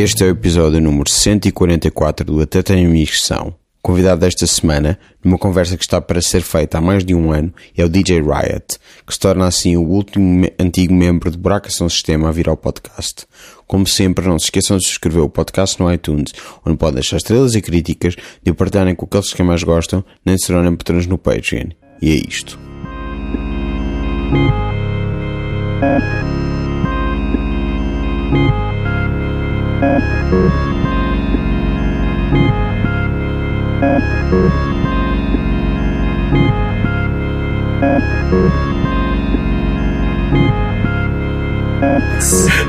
Este é o episódio número 144 do Até Tenho Missão. Convidado desta semana, numa conversa que está para ser feita há mais de um ano, é o DJ Riot, que se torna assim o último antigo membro de Buraca São Sistema a vir ao podcast. Como sempre, não se esqueçam de subscrever o podcast no iTunes, onde podem deixar estrelas e críticas, de o partilharem com aqueles que mais gostam, nem se tornem patrões no Patreon. E é isto.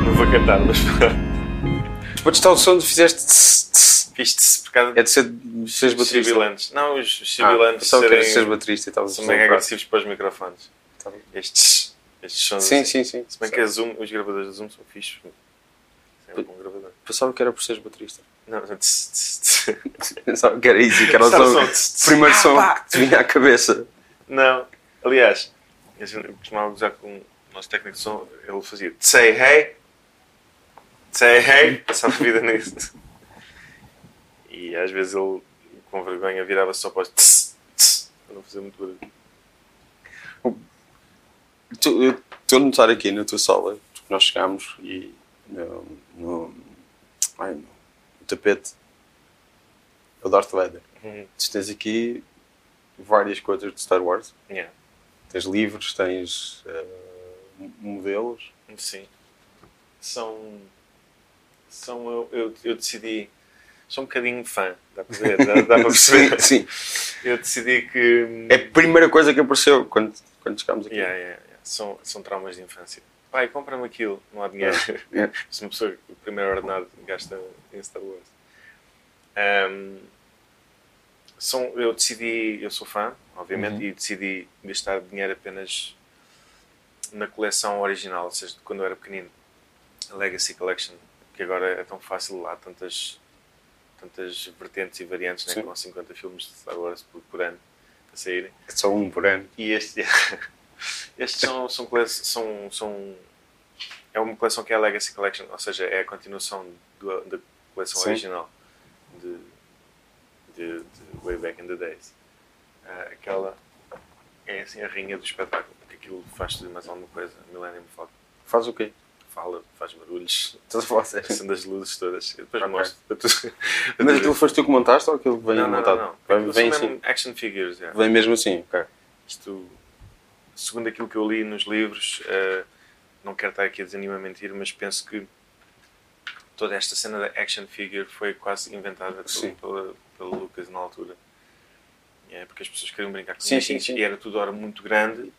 Não vou cantar, mas Depois está o som de fizeste tss, tss. por causa É de ser seis dos bateristas. sibilantes. Não, os, os Ah, sibilantes que era serem, seis bateristas e a são prato. agressivos para os microfones. Tá bem. Estes, estes sons. Sim, assim. sim, sim. Se bem que a Zoom, os gravadores da Zoom são fixos. Sem um gravador. Pensava que era por seres baterista. Não, não, tss, tss, tss. Pensava que era isso, que era o som, som, primeiro Ah, som que te vinha à cabeça. Não. Aliás, gente costumava usar com o nosso técnico de som, ele fazia say hey, say hey, passava a vida nisso. E às vezes ele, com vergonha, virava-se só para os tss, tss, para não fazer muito barulho. Eu estou a notar aqui na tua sala, porque nós chegámos e no, no, ai, no tapete é o Darth Vader. Uhum. Tu tens aqui várias coisas de Star Wars. Yeah. Tens livros, tens eh, modelos. Sim. São. São. Eu, eu, eu decidi. Sou um bocadinho fã, dá para ver? Dá, dá para perceber? sim, sim. Eu decidi que. É a primeira coisa que apareceu quando, quando chegámos aqui. Yeah, yeah. São, são traumas de infância. Pai, compra-me aquilo, não há dinheiro. Yeah. Se uma pessoa, o primeiro ordenado, gasta em Star Wars. Ahm, são, eu decidi, eu sou fã, obviamente, Uhum. e decidi gastar dinheiro apenas na coleção original, ou seja, quando eu era pequenino. A Legacy Collection, que agora é tão fácil, há tantas, tantas vertentes e variantes, né, com 50 filmes de Star Wars por, por ano a saírem. É só um por ano. E este, estes são, são, são, são. É uma coleção que é a Legacy Collection, ou seja, é a continuação do- da coleção Sim. original de, de, de Way Back in the Days. Ah, aquela é assim a rainha do espetáculo, porque aquilo faz tudo e mais alguma coisa. Millennium Falcon Faz o quê? fala, faz barulhos, Estás a falar sério? acende as luzes todas. Eu depois Ok. mostro para tu. Mas aquilo foste tu que montaste ou aquilo que vem não, não, montado? não, não. Vem, vem assim. mesmo action figures. yeah. Vem mesmo assim, ok. Isto, segundo aquilo que eu li nos livros, eh, não quero estar aqui a dizer nenhuma mentira, mas penso que toda esta cena da action figure foi quase inventada pelo, pela, pelo Lucas na altura. É, porque as pessoas queriam brincar com Sim, sim, sim. e era tudo ora muito grande,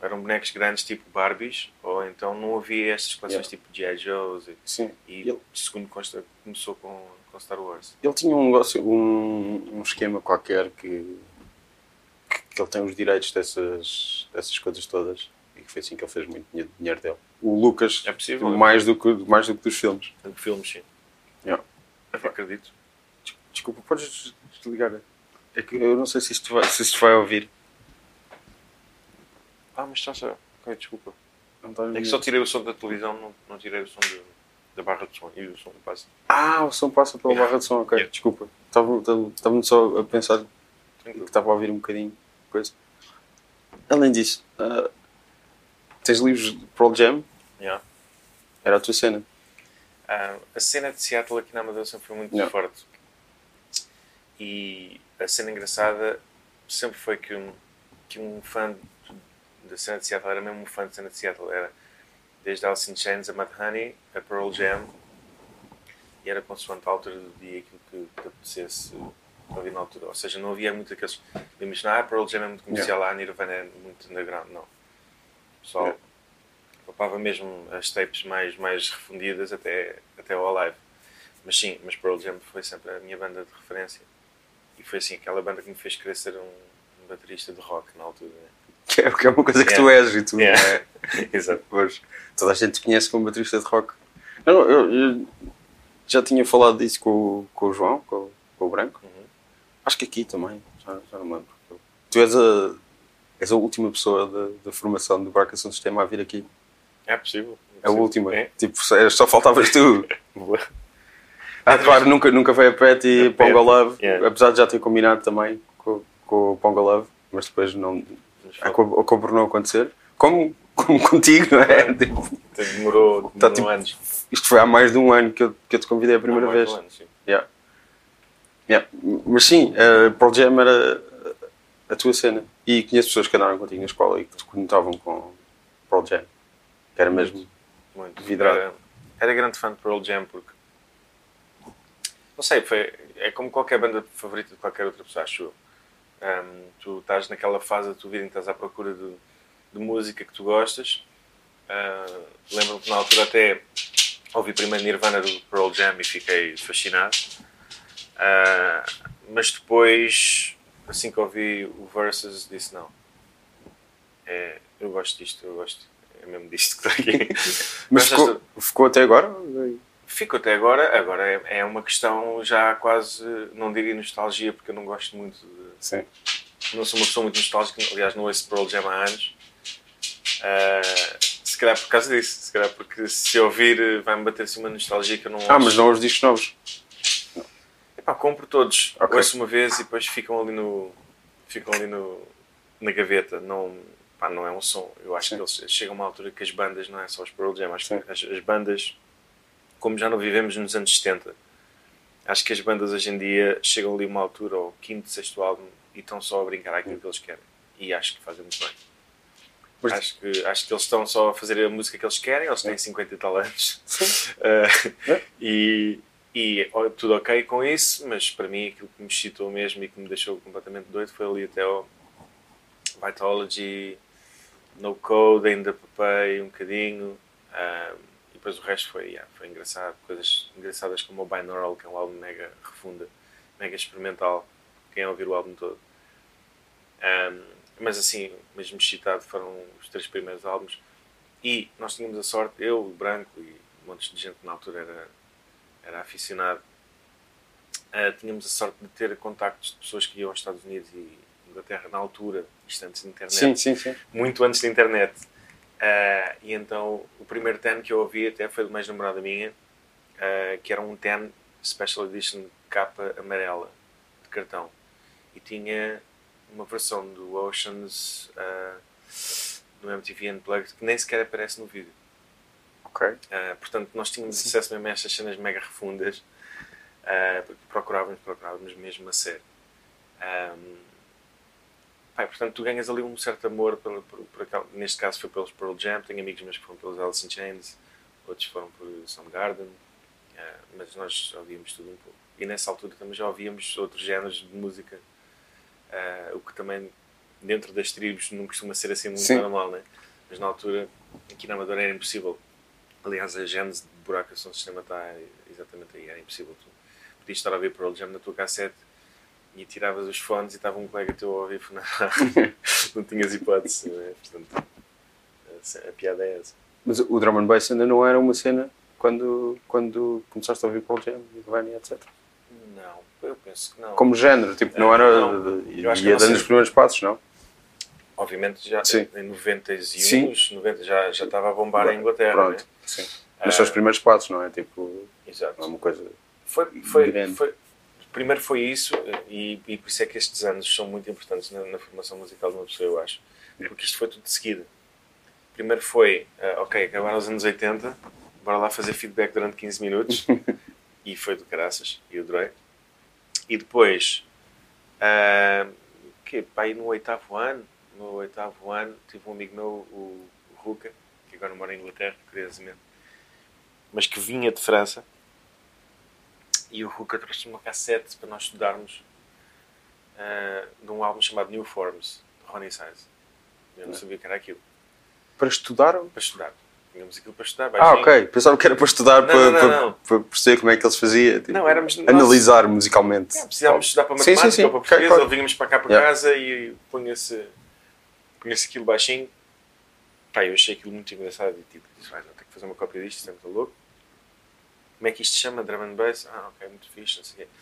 eram bonecos grandes tipo Barbies, ou então não havia estas coleções Yeah. tipo G.I. Joe's e, Sim. e Ele- segundo consta, começou com, com Star Wars. Ele tinha um negócio, um, um esquema qualquer que, que, que ele tem os direitos dessas, dessas coisas todas e que foi assim que ele fez muito dinheiro, dele. O Lucas, É possível. mais, do que, mais do que dos filmes. Tanto filmes, sim. Yeah. Eu acredito. Des- Desculpa, podes desligar? É que eu não sei se isto vai, se isto vai ouvir. Ah, mas está só. Ok, desculpa. A É que só tirei o som da televisão, não, não tirei o som de- da barra de som e o som passa. Ah, o som passa pela Yeah. barra de som, ok. Yeah. Desculpa. Estava- Estava estava só a pensar que Tranquilo. estava a ouvir um bocadinho coisa. Além disso, ah, tens livros de Pearl Jam? Yeah. Era a tua cena. Ah, a cena de Seattle aqui na Amadora sempre foi muito Yeah. forte. E a cena engraçada sempre foi que um, que um fã da cena de Seattle era mesmo um fã da cena de Seattle. Era desde Alice in Chains a Mad Honey, a Pearl Jam. E era consoante a altura do dia aquilo que te apetecesse ouvir na altura. Ou seja, não havia muito aqueles. Imaginar, ah, Pearl Jam é muito comercial, a Nirvana é muito underground. Não. O pessoal Yeah. papava mesmo as tapes mais, mais refundidas até, até ao Alive. Mas sim, mas Pearl Jam foi sempre a minha banda de referência. E foi assim, aquela banda que me fez querer ser um, um baterista de rock na altura. Né? Que é, que é uma coisa que Yeah. tu és e tu Yeah. não é. Exato. Pois, toda a gente te conhece como baterista de rock. Eu, eu- eu já tinha falado disso com, o- com o João, com, com o Branco. Acho que aqui também, já, já não lembro. Tu és a, és a última pessoa da, da formação do Barcação Sistema a vir aqui. É possível. É a última. É. Tipo, só, só faltavas tu. Boa. Ah, claro, nunca, nunca foi a Pet e A Ponga Pet, Love, yeah. apesar de já ter combinado também com, com o Ponga Love, mas depois não, acabou, por não acontecer. Como, como contigo, não é? Tipo, Demorou, demorou Tá, tipo, anos. isto foi há mais de um ano que eu, que eu te convidei a primeira Não, mais vez. de um ano, sim. Yeah. Yeah. Mas sim, a Pearl Jam era a tua cena. E conheço pessoas que andaram contigo na escola e que te conectavam com Pearl Jam. Que era mesmo. Muito. Vidrado. Era, era grande fã de Pearl Jam porque. Não sei, foi, é como qualquer banda favorita de qualquer outra pessoa, acho eu. Ahm, tu estás naquela fase da tua vida em que estás à procura de, de música que tu gostas. Ah, Lembro-me que na altura até ouvi primeiro Nirvana do Pearl Jam e fiquei fascinado. Ah, mas depois, assim que ouvi o Versus, disse não. É, eu gosto disto, eu gosto. É mesmo disto que está aqui. Mas ficou, ficou até agora? Fico até agora, agora é, é uma questão já quase, não diria nostalgia, porque eu não gosto muito de, Sim. não sou uma pessoa muito nostálgica, aliás não ouço Pearl Jam há anos. Ah, se calhar por causa disso, se calhar porque se ouvir vai-me bater assim uma nostalgia que eu não Ah, ouço. mas não os discos novos. Epá, compro todos, Ok. ouço uma vez e depois ficam ali no ficam ali no, na gaveta, não, pá, não é um som. Eu acho Sim. que eles chegam a uma altura que as bandas, não é só os Pearl Jam, acho Sim. que as, as bandas, como já não vivemos nos anos 70, acho que as bandas hoje em dia chegam ali a uma altura, ao quinto, sexto álbum, e estão só a brincar aquilo que eles querem. E acho que fazem muito bem. Mas- Acho, que, acho que eles estão só a fazer a música que eles querem, eles têm 50 e tal anos. Sim. Uh, É. e, e tudo ok com isso, mas para mim aquilo que me excitou mesmo e que me deixou completamente doido foi ali até ao Vitology, No Code, ainda papei um bocadinho. um, e depois o resto foi, yeah, foi engraçado. Coisas engraçadas como o Binaural, que é um álbum mega refunda, mega experimental. Quem ouvir o álbum todo. Um, mas assim, mesmo excitado, foram os três primeiros álbuns. E nós tínhamos a sorte, eu, o Branco e montes de gente na altura era, era aficionado, ah, tínhamos a sorte de ter contactos de pessoas que iam aos Estados Unidos e Inglaterra na altura, isto antes da internet Sim, sim, sim. muito antes da internet. Ah, e então o primeiro ten que eu ouvi até foi de uma ex-namorada minha, ah, que era um ten Special Edition capa amarela de cartão. E tinha uma versão do Oceans ah, do MTV Unplugged que nem sequer aparece no vídeo. Ok. Ah, portanto, nós tínhamos acesso mesmo a estas cenas mega refundas. porque procurávamos, procurávamos mesmo a. Ahm, pá, e, portanto, tu ganhas ali um certo amor, por, por, por aquela- neste caso foi pelos Pearl Jam, tenho amigos meus que foram pelos Alice in Chains, outros foram por Soundgarden, ah, mas nós ouvíamos tudo um pouco. E nessa altura também já ouvíamos outros géneros de música, ah, o que também dentro das tribos não costuma ser assim muito Sim. normal, né? mas na altura aqui na Amadora era impossível. Aliás, a gênese de buraco de som de sistema está exatamente aí, era impossível. Tu podias estar a ouvir Pearl Jam na tua cassete e tiravas os fones e estava um colega teu a ouvir não, não tinhas hipótese, não é? Portanto, a, a piada é essa. Mas o drum and bass ainda não era uma cena quando, quando começaste a ouvir Pearl Jam, Nirvana, etc. Não, eu penso que não. Como género, tipo, não era. não. Eu acho ia dando os primeiros passos, não? Obviamente já Sim. em 91, Sim. 90 já, já estava a bombar em Inglaterra. Pronto, Né? sim. Mas são os primeiros passos, não é? Tipo, Exato. é uma coisa. Foi, foi, foi- primeiro foi isso, e, e por isso é que estes anos são muito importantes na, na formação musical de uma pessoa, eu acho. Porque isto foi tudo de seguida. Primeiro foi, ah, ok, acabaram os anos 80, bora lá fazer feedback durante 15 minutos. e foi do caraças, e eu adorei. E depois, ah, que, pá, aí no oitavo ano, no oitavo ano, tive um amigo meu, o, Ruka, que agora mora em Inglaterra, curiosamente, mas que vinha de França, e o Ruka trouxe uma cassete para nós estudarmos ah, de um álbum chamado New Forms, de Ronnie Size. Eu não sabia que era aquilo. Para estudar? Para estudar. Tínhamos aquilo para estudar. Ah, baixinho. ok. Pensava que era para estudar, Não, para, não, não, para, não. para perceber como é que eles faziam. Tipo, Não, éramos nós- Analisar musicalmente. É, precisávamos estudar para Sim, matemática sim, sim. ou para português, claro. ou vínhamos para cá para Yeah. casa e punha-se punha-se aquilo baixinho. Pá, eu achei aquilo muito engraçado e tipo, disse, vai, ter que fazer uma cópia disto, isto é muito louco. Como é que isto se chama? Drum and Bass? Ah, ok, muito fixe, não sei o quê.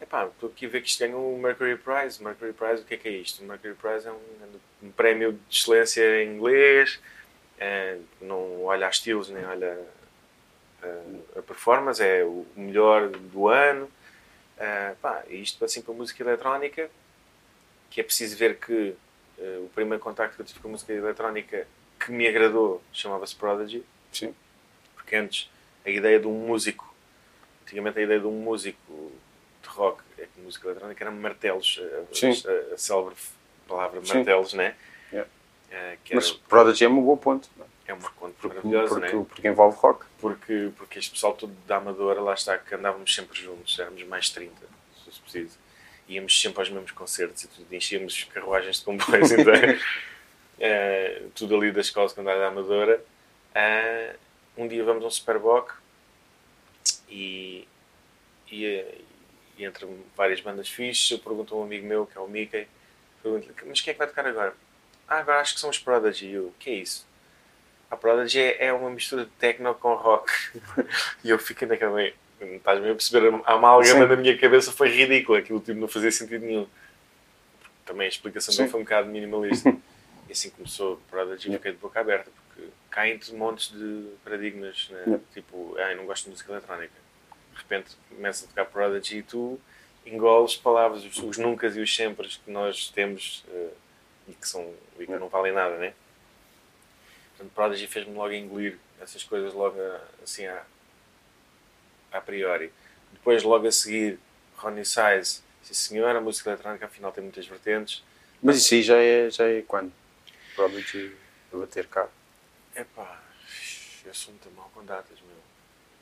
Epá, estou aqui a ver que isto ganhou o Mercury Prize. Mercury Prize, o que é que é isto? O Mercury Prize é um, um prémio de excelência em inglês, é, não olha a estilos nem olha a, a performance, é o melhor do ano. Uh, pá, isto assim para música eletrónica, que é preciso ver que o primeiro contacto que eu tive com a música eletrónica que me agradou chamava-se Prodigy. Sim. Porque antes a ideia de um músico, antigamente a ideia de um músico de rock, é que música eletrónica eram martelos, a, a, a célebre palavra martelos, Sim. né? Yeah. Uh, Mas era... Prodigy é um bom ponto. Não? É uma conta porque, maravilhosa, porque, né? porque envolve rock. Porque, porque este pessoal todo da Amadora, lá está, que andávamos sempre juntos, éramos mais 30, se preciso. Íamos sempre aos mesmos concertos e tudo, enchíamos carruagens de comboios inteiros. uh, tudo ali da escola secundária da Amadora. Uh, um dia vamos a um Superboc e, e, e entre várias bandas fixes, eu pergunto a um amigo meu, que é o Mickey, pergunto mas quem é que vai tocar agora? Ah, agora acho que são os Prodigy. E eu, o que é isso? A Prodigy é, é uma mistura de techno com rock. e eu fico naquela. Estás a perceber? A amálgama na minha cabeça foi ridícula. Aquilo tipo, não fazia sentido nenhum. Também a explicação não foi um bocado minimalista. e assim começou a Prodigy, yeah. fiquei de boca aberta. Porque caem de montes de paradigmas. Né? Yeah. Tipo, ah, não gosto de música eletrónica. De repente começa a tocar Prodigy e tu engoles palavras, os, os nunca e os sempre que nós temos uh, e que, são, e que não valem nada, né? Portanto, Prodigy fez-me logo engolir essas coisas logo assim a, a priori. Depois, logo a seguir, Ronnie Size, sim senhor, a música eletrónica afinal tem muitas vertentes. Mas isso aí já é, já é quando? Prodigy a bater cá? Epá, eu sou muito mal com datas, meu.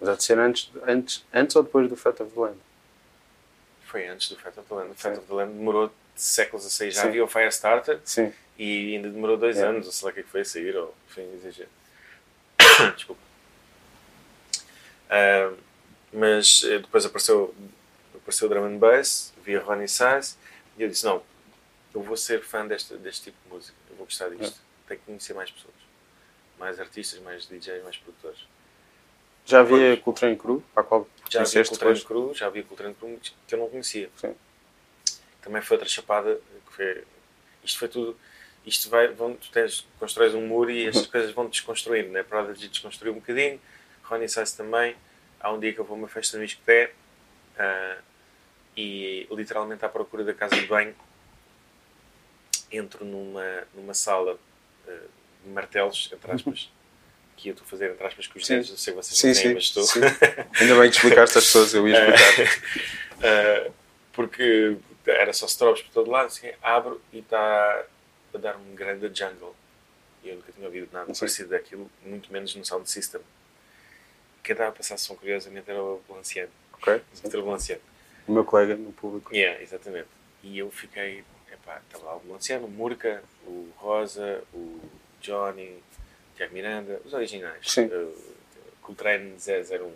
Mas há de ser antes, antes, antes ou depois do Fat of the Land? Foi antes do Fat of the Land. O Fat of the Land demorou séculos a sair. Já Sim. havia o Firestarter Sim. e ainda demorou dois é. anos, ou sei lá o que é foi a sair, ou foi exagero. Desculpa. Uh, mas eh, depois apareceu, apareceu o Drum and Bass, via Ronnie Size, e eu disse: Não, eu vou ser fã deste, deste tipo de música, eu vou gostar disto, é. tenho que conhecer mais pessoas, mais artistas, mais DJs, mais produtores. Já havia Cultrain Cru, para a qual já havia Cultrain Cru, já havia Cultrain Cru que eu não conhecia. Sim também foi outra chapada que foi, isto foi tudo isto vai vão, tu tens, constróis um muro e estas coisas vão desconstruindo né? para de desconstruir um bocadinho Ronnie Size também há um dia que eu vou a uma festa no Isqueté uh, e literalmente à procura da casa de banho entro numa, numa sala uh, de martelos, entre aspas que eu estou a fazer entre aspas com os dedos, não sei se vocês sim, não têm, sim, mas estou sim. ainda bem que explicaste às pessoas, eu ia explicar uh, porque era só strobes por todo lado, assim, abro e está a dar um grande jungle. E eu nunca tinha ouvido nada Sim. parecido daquilo, muito menos no sound system. Quem estava a passar som, curiosamente, era o Balanciano. Ok. O Balanciano. O meu colega no público. Yeah, exatamente. E eu fiquei, epá, estava lá o Balanciano, o Murca, o Rosa, o Johnny, o Tiago Miranda, os originais. Sim. Uh, Coltrane 001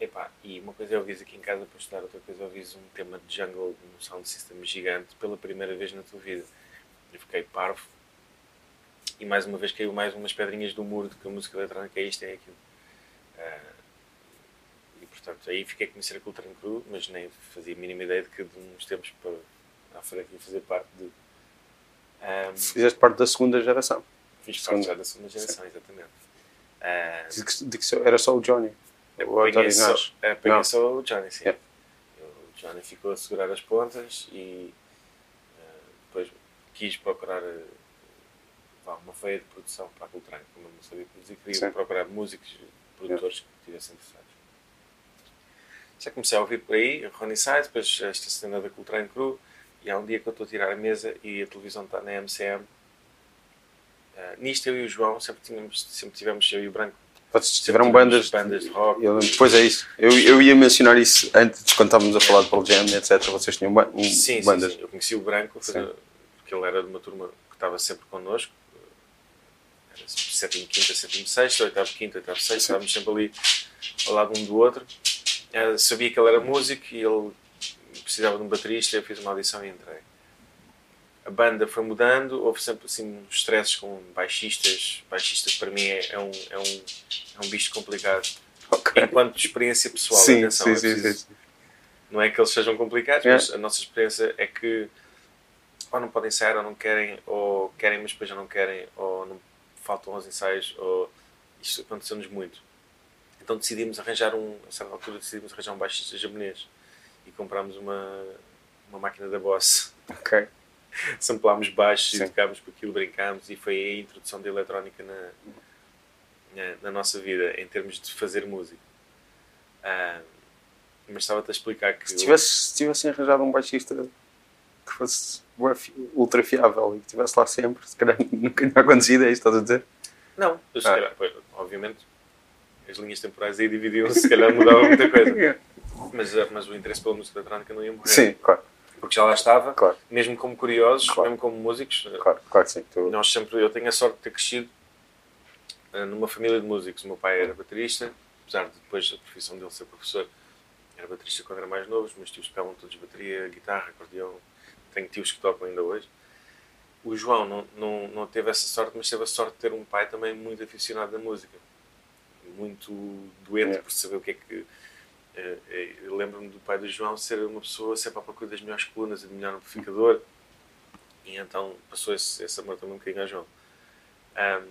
Epá, e uma coisa é ouvir aqui em casa para estudar, outra coisa é ouvir um tema de jungle num sound system gigante pela primeira vez na tua vida. Eu fiquei parvo. E mais uma vez caiu mais umas pedrinhas do muro de que a música eletrónica é isto, é aquilo. Uh, e portanto, aí fiquei a conhecer a Cultura Cru, mas nem fazia a mínima ideia de que de uns tempos para à frente ia fazer parte de. Um, ah, Fizeste parte da segunda geração. Fiz parte já da segunda geração, Sim. exatamente. Uh, de que, de que era só o Johnny. Apanhei só, apanhei só o Johnny, sim. Yeah. O Johnny ficou a segurar as pontas e uh, depois quis procurar uh, uma feia de produção para a Cultrane, como eu não sabia produzir, queria sim. procurar músicos, produtores que estivessem interessados. Já comecei a ouvir por aí, Ronnie Size, depois esta cena da Cultrane Cru, e há um dia que eu estou a tirar a mesa e a televisão está na MCM. Uh, eh, nisto eu e o João sempre, tínhamos, sempre tivemos, eu e o Branco, vocês tiveram bandas, bandas de rock. Eu, pois é isso. Eu, eu ia mencionar isso antes, quando estávamos a falar de Pearl Jam, etc. Vocês tinham um, sim, bandas. Sim, sim. Eu conheci o Branco, porque ele era de uma turma que estava sempre connosco. Sétimo, quinta, sétimo, sexto, oitavo, quinta, oitavo, sexto. Estávamos sempre ali ao lado um do outro. Eu sabia que ele era músico e ele precisava de um baterista. Eu fiz uma audição e entrei a banda foi mudando, houve sempre assim uns stresses com baixistas. Baixistas para mim é, é, um, é, um, é um bicho complicado. Okay. Enquanto experiência pessoal, sim, atenção, sim, é preciso, sim, não é que eles sejam complicados, é. mas a nossa experiência é que ou não podem ensaiar ou não querem, ou querem mas depois já não querem, ou não faltam aos ensaios, ou isto aconteceu-nos muito. Então decidimos arranjar um, a certa altura decidimos arranjar um baixista japonês e comprámos uma, uma máquina da Boss. Ok. Samplámos baixos Sim. e tocámos com aquilo, brincámos e foi a introdução da eletrónica na, na, na nossa vida, em termos de fazer música. Ah, mas estava-te a explicar que... Se tivesse, se tivessem arranjado um baixista que fosse ultra fiável e que estivesse lá sempre, se calhar nunca tinha acontecido, é isso que estás a dizer? Não, se Ah. calhar, pois, obviamente as linhas temporais aí dividiam-se, se calhar mudava muita coisa. Mas, ah, mas o interesse pela música eletrónica não ia morrer. Sim, claro, Porque já lá estava, claro, mesmo como curiosos, Claro. mesmo como músicos. ah, claro, claro que sim. Tu- Nós sempre, eu tenho a sorte de ter crescido ah, numa família de músicos. O meu pai era baterista, apesar de depois a profissão dele ser professor. Era baterista quando era mais novo, os meus tios tocavam todos bateria, guitarra, acordeão. Tenho tios que tocam ainda hoje. O João não, não, não teve essa sorte, mas teve a sorte de ter um pai também muito aficionado na música. Muito doente É. por saber o que é que. eh, eh, Eu lembro-me do pai do João ser uma pessoa sempre à procura das melhores colunas e do melhor amplificador. E então passou esse, esse amor também um bocadinho ao João. Ahm,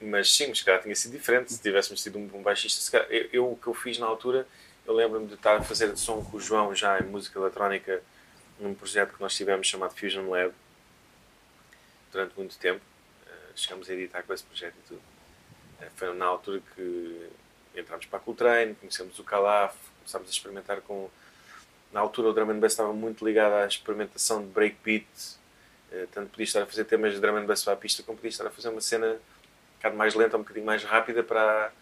mas sim, mas se calhar tinha sido diferente se tivéssemos tido um, um baixista. Calhar, eu, eu- o que eu fiz na altura, eu lembro-me de estar a fazer som com o João já em música eletrónica num projeto que nós tivemos chamado Fusion Lab durante muito tempo. Eh, chegámos a editar com esse projeto e tudo. Eh, foi na altura que entramos para a Coltrane, conhecemos o Calaf, começámos a experimentar com. Na altura o drum and bass estava muito ligado à experimentação de breakbeat, eh, tanto podia estar a fazer temas de drum and bass para a pista, como podia estar a fazer uma cena um bocado mais lenta, um bocadinho mais rápida para,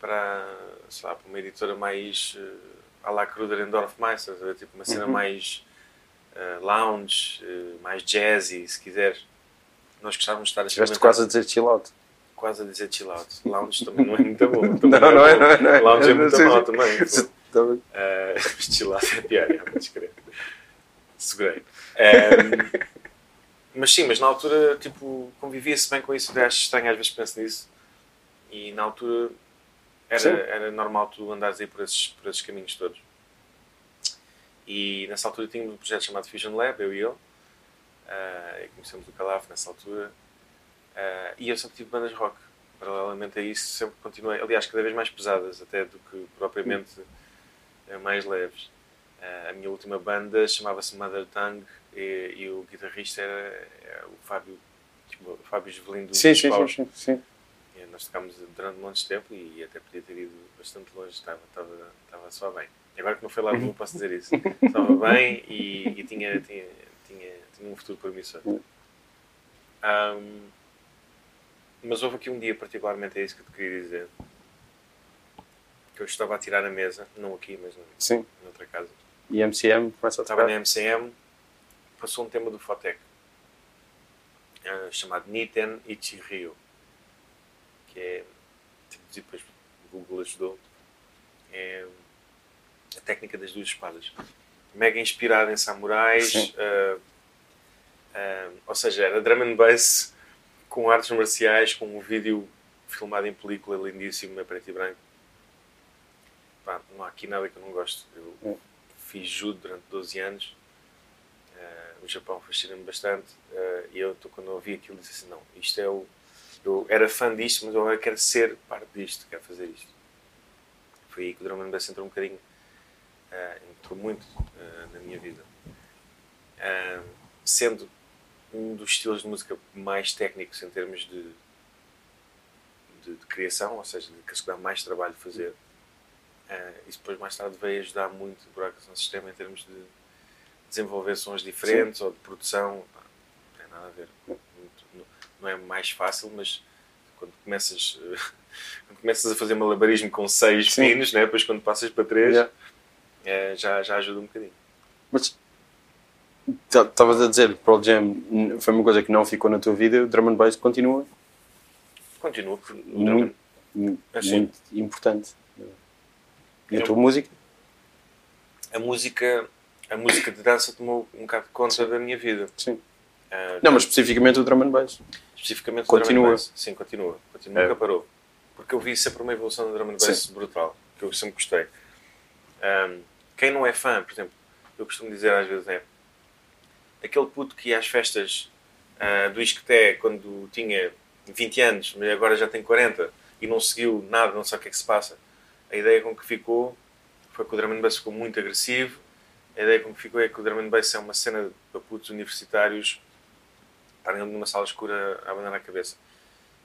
para, sei lá, para uma editora mais uh, à la Kruder ver? tipo uma cena Uhum. mais eh, lounge, eh, mais jazzy, se quiseres. Nós gostávamos de estar a Estiveste experimentar quase a dizer chill out. quase a dizer chill out. Lounge também não é muito bom. Não, não é, bom. não é, não é. Lounge é Não muito se- também. Uh, chill out é pior, é muito discreto. Segurei. Um, mas sim, mas na altura, tipo, convivia-se bem com isso. Até acho estranho, às vezes penso nisso. E na altura Sim. era, era normal tu andares aí por esses, por esses caminhos todos. E nessa altura tínhamos um projeto chamado Fusion Lab, eu e ele. Uh, e conhecemos o Calaf nessa altura. Uh, e eu sempre tive bandas rock. Paralelamente a isso, sempre continuei. Aliás, cada vez mais pesadas, até do que propriamente uh, mais leves. Uh, a minha última banda chamava-se Mother Tongue e, e o guitarrista era, era o Fábio, tipo, o Fábio Jovelino do Sim, sim, sim, sim, sim. E nós tocámos durante um monte de tempo e até podia ter ido bastante longe, estava, estava, estava só bem. Agora que não foi lá, não posso dizer isso. Estava bem e, e tinha, tinha, tinha, tinha um futuro promissor. Ahm, mas houve aqui um dia, particularmente, é isso que eu te queria dizer, que eu estava a tirar a mesa, não aqui, mas na, Sim. noutra casa. E MCM começa a Estava na MCM, passou um tema do Fotec, ah, chamado Niten Ichiryu, que é, tipo, depois o Google ajudou, é a técnica das duas espadas. Mega inspirado em samurais, ah, ah, ou seja, era drum and bass com artes marciais, com um vídeo filmado em película lindíssimo, a preto e branco. Pá, não há aqui nada que eu não gosto. Eu Hum. fiz judo durante 12 anos. Eh, o Japão fascina-me bastante. e eu, quando ouvi aquilo, disse assim: não, isto é o. Eu era fã disto, mas agora quero ser parte disto, quero fazer isto. Foi aí que o Drum and Bass entrou um bocadinho. Eh, entrou muito eh, na minha vida. Eh, sendo um dos estilos de música mais técnicos em termos de, de, de criação, ou seja, de que se dá mais trabalho fazer. Eh, isso depois mais tarde veio ajudar muito o Buracos no sistema em termos de desenvolver sons diferentes ou de produção. Não tem nada a ver. Muito- não- é mais fácil, mas quando começas, quando começas a fazer malabarismo com seis Sim. pinos, né? depois quando passas para três, Yeah. Eh, já, já ajuda um bocadinho. Mas estavas a dizer, Pearl Jam foi uma coisa que não ficou na tua vida, o drum and bass continua Continua. o muito, mu- Assim. muito importante. E a tua música? A música, a música de dança tomou um bocado de conta da minha vida. Sim. Eh, Não, mas especificamente o drum and bass. especificamente o Continua. drum and bass. Sim, continua. continua É. Nunca parou. Porque eu vi sempre uma evolução do drum and bass brutal, que eu sempre gostei. Ahm, quem não é fã, por exemplo, eu costumo dizer às vezes é aquele puto que ia às festas ah, do Isqueté quando tinha 20 anos, mas agora já tem 40 e não seguiu nada, não sabe o que é que se passa. A ideia com que ficou foi que o drum and bass ficou muito agressivo. A ideia com que ficou é que o drum and bass é uma cena para putos universitários estarem numa sala escura a abandonar a cabeça.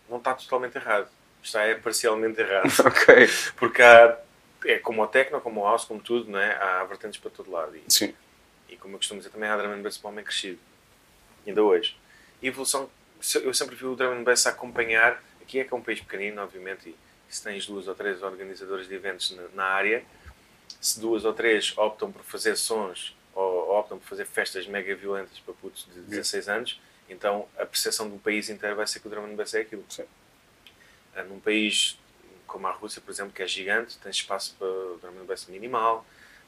Não está totalmente errado. Está é parcialmente errado. Ok. Porque há, é como o techno, como o house, como tudo, não é? há vertentes para todo lado. E, Sim. e como eu costumo dizer, também há drum and bass para homem crescido. Ainda hoje. E a evolução, eu sempre vi o drum and bass a acompanhar. Aqui é que é um país pequenino, obviamente, e se tens duas ou três organizadores de eventos na, na área, se duas ou três optam por fazer sons ou optam por fazer festas mega violentas para putos de 16 anos, então a percepção do país inteiro vai ser que o drum and bass é aquilo. Sim. Ah, Num país como a Rússia, por exemplo, que é gigante, tens espaço para o drum and bass minimal,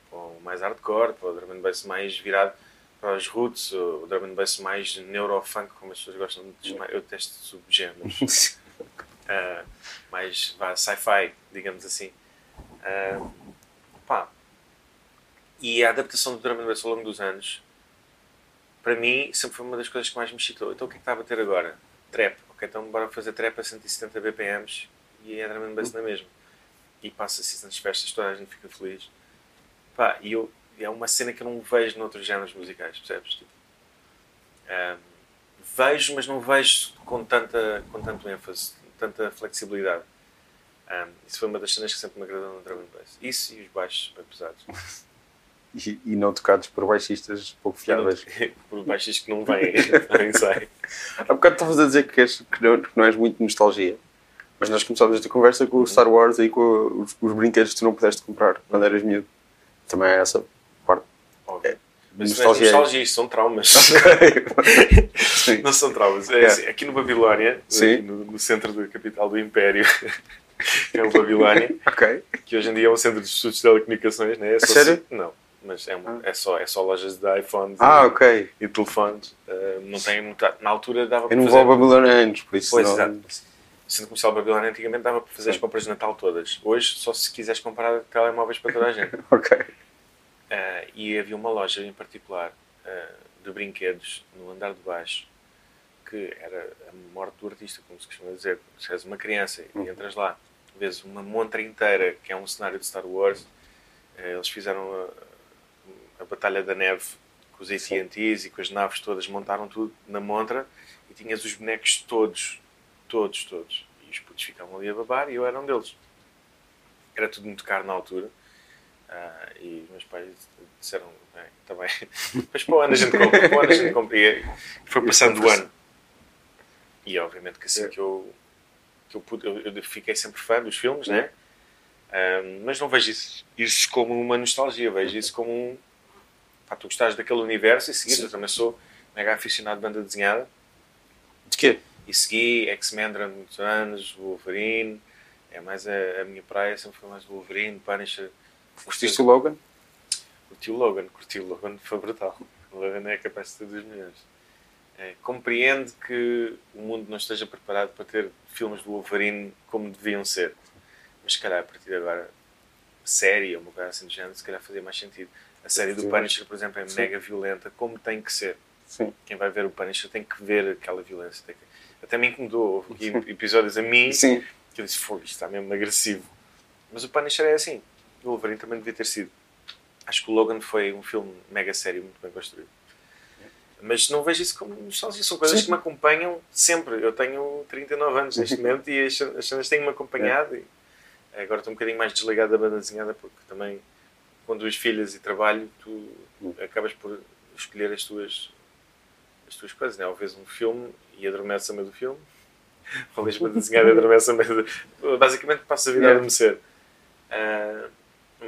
para o mais hardcore, para o drum and bass mais virado para os roots, o drum and bass mais neurofunk, como as pessoas gostam de chamar. Eu testo subgéneros. Ah, mais sci-fi, digamos assim. Ah, pá. E a adaptação do drum and bass ao longo dos anos, para mim, sempre foi uma das coisas que mais me excitou. Então o que é que está a bater agora? Trap. Ok, então bora fazer trap a 170 BPMs e é drum and bass na mesma. E passa-se nas festas, toda a gente fica feliz. Pá, e eu, é uma cena que eu não vejo noutros géneros musicais, percebes? Tipo, ah, vejo, mas não vejo com, tanta, com tanto ênfase, tanta flexibilidade. Um, isso foi uma das cenas que sempre me agradou no drum and bass. Isso e os baixos bem pesados. E, e não tocados por baixistas pouco fiáveis. Por baixos que não vêm ao ensaio. Há bocado estavas a dizer que, és, que, não, que não és muito nostalgia. Mas nós começámos esta conversa com o Star Wars e com os, os brinquedos que tu não pudeste comprar quando eras miúdo. Também é essa parte. Óbvio. Mas nostalgia. nostalgia. nostalgia, isto são traumas. Não são traumas. É É. assim, aqui no Babilónia, aqui no, no centro da capital do Império, que é o Babilónia, ok. que hoje em dia é um centro de estudos de telecomunicações, não é? É só- sério? Não, mas é, um- é, só, é só lojas de iPhones Ah, e, ok. e telefones. Uh, não tem muita... Na altura dava Eu para não fazer... vou a Babilônia antes, por isso Pois, não... exato. O Centro Comercial Babilónia antigamente dava para fazer as compras de Natal todas. Hoje, só se quiseres comprar telemóveis para toda a gente. Ok. Ah, e havia uma loja em particular ah, de brinquedos no andar de baixo que era a morte do artista, como se costuma dizer. Se és uma criança e entras lá, vês uma montra inteira que é um cenário de Star Wars. Ah, eles fizeram a, a Batalha da Neve com os AT&Ts e com as naves todas, montaram tudo na montra e tinhas os bonecos todos, todos, todos. E os putos ficavam ali a babar e eu era um deles. Era tudo muito caro na altura. Ah, e os meus pais disseram, bem, está bem. Mas para o ano a gente compra, para o ano a gente compra. E foi passando o ano. E obviamente que assim que eu, que eu, pude, eu, eu fiquei sempre fã dos filmes, né? Ah, mas não vejo isso, isso como uma nostalgia, vejo isso como um. Pá, tu gostares daquele universo e seguires. Sim. Eu também sou mega aficionado de banda desenhada De quê? E segui X-Men durante muitos anos, Wolverine. É mais a, a minha praia, sempre foi mais Wolverine, Punisher. Curtiste o Logan? Curti o Logan, curti o Logan, foi brutal. O Logan é capaz de dos melhores. É, compreende que o mundo não esteja preparado para ter filmes do Wolverine como deviam ser. Mas se calhar a partir de agora, série ou uma coisa assim do género, se calhar fazia mais sentido. A série do. Punisher, por exemplo, é Sim. mega violenta, como tem que ser. Sim. Quem vai ver o Punisher tem que ver aquela violência. tem que- Até me incomodou. Houve episódios a mim Sim. que eu disse, fogo, isto está mesmo agressivo. Mas o Punisher é assim. O Wolverine também devia ter sido. Acho que o Logan foi um filme mega sério, muito bem construído. Mas não vejo isso como nostalgia. São coisas Sim. que me acompanham sempre. Eu tenho 39 anos neste momento e as as cenas têm-me acompanhado. E agora estou um bocadinho mais desligado da banda desenhada porque também, com duas filhas e trabalho, tu acabas por escolher as tuas, as tuas coisas. Né? Ou vês um filme e adormeces a meio do filme, ou vês banda desenhada e adormeces a meio do... Basicamente passa a vida a adormecer. Ah,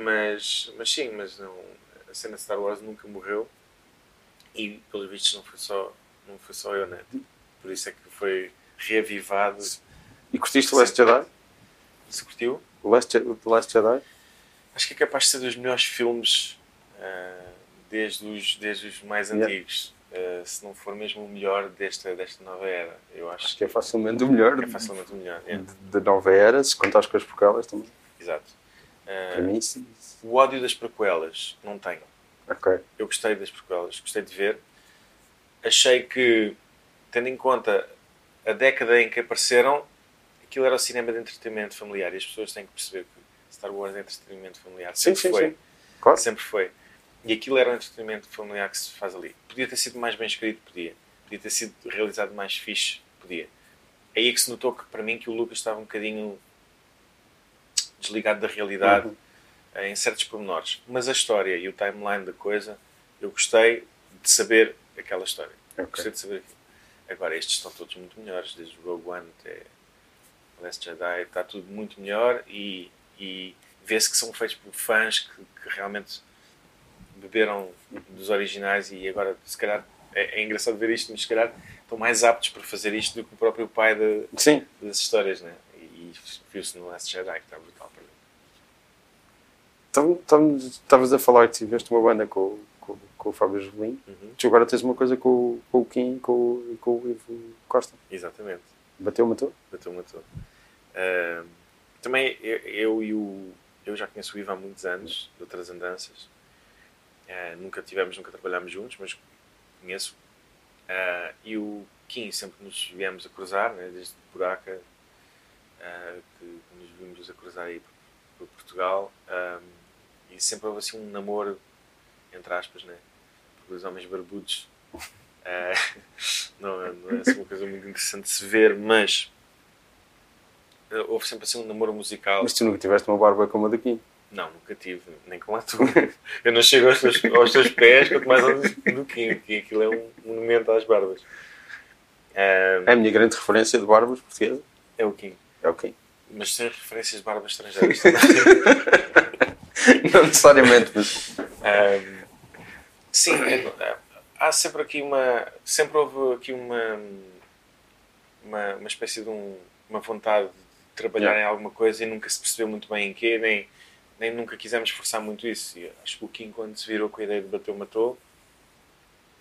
mas, mas sim, mas não, a cena Star Wars nunca morreu e pelos vistos não foi só, não foi só eu, né? Por isso é que foi reavivado. E curtiste o Last Jedi? Se curtiu? O Last, o Last Jedi? Acho que é capaz de ser dos melhores filmes ah, desde, os, desde os mais Yeah. antigos. Ah, se não for mesmo o melhor desta, desta nova era. Eu acho Acho que é facilmente o melhor é facilmente o melhor. é. de- da nova era, se contares com as prequelas também. Exato. Ah, Para mim, sim. o ódio das prequelas não tenho. Ok. Eu gostei das prequelas, gostei de ver. Achei que, tendo em conta a década em que apareceram, aquilo era o cinema de entretenimento familiar e as pessoas têm que perceber que Star Wars é entretenimento familiar. Sim, Sempre sim, foi. sim. Claro. Sempre foi. E aquilo era um entretenimento familiar que se faz ali. Podia ter sido mais bem escrito, podia. Podia ter sido realizado mais fixe, podia. É aí que se notou que, para mim, que o Lucas estava um bocadinho desligado da realidade Uhum. em certos pormenores. Mas a história e o timeline da coisa, eu gostei de saber aquela história. Ok. Gostei de saber aquilo. Agora, estes estão todos muito melhores, desde o Rogue One até Last Jedi, está tudo muito melhor e, e vê-se que são feitos por fãs que, que realmente beberam dos originais e agora, se calhar, é, é engraçado ver isto, mas se calhar estão mais aptos para fazer isto do que o próprio pai de- Sim. das histórias, né? E, e viu-se no Last Jedi, que está brutal para mim. Então, então, Estavas a falar que tiveste uma banda com, o- com, com o Fábio Jolim. Uhum. Tu agora tens uma coisa com, o- com o Kim e com, o- com o Ivo Costa. Exatamente. Bateu, matou? Bateu, matou. Ahm, também eu, eu e o. Eu já conheço o Ivo há muitos anos, de outras andanças. Ah, nunca tivemos, nunca trabalhámos juntos, mas conheço. Ah, e o Kim sempre nos viemos a cruzar, né, desde Buraca, ah, que nos vimos a cruzar aí por Portugal. E sempre houve assim um namoro, entre aspas, né? Por dois homens barbudos. Não, não é assim uma coisa muito interessante de se ver, mas eh, houve sempre assim um namoro musical. Mas tu nunca tiveste uma barba como a do Kim. Não, nunca tive, nem com a tua. Eu não chego aos teus, aos teus pés, quanto mais do Kim, que aquilo é um monumento às barbas. Ah, É a minha grande referência de barbas portuguesa. é o Kim. É o Kim. Mas sem referências de barbas estrangeiras. Não necessariamente, mas. Ahm, sim, é- há sempre aqui uma. Sempre houve aqui uma. Uma, uma espécie de um, uma vontade de trabalhar Yeah. em alguma coisa e nunca se percebeu muito bem em quê, nem, nem nunca quisemos forçar muito isso. E acho que o Kim, quando se virou com a ideia de Bateu, Matou,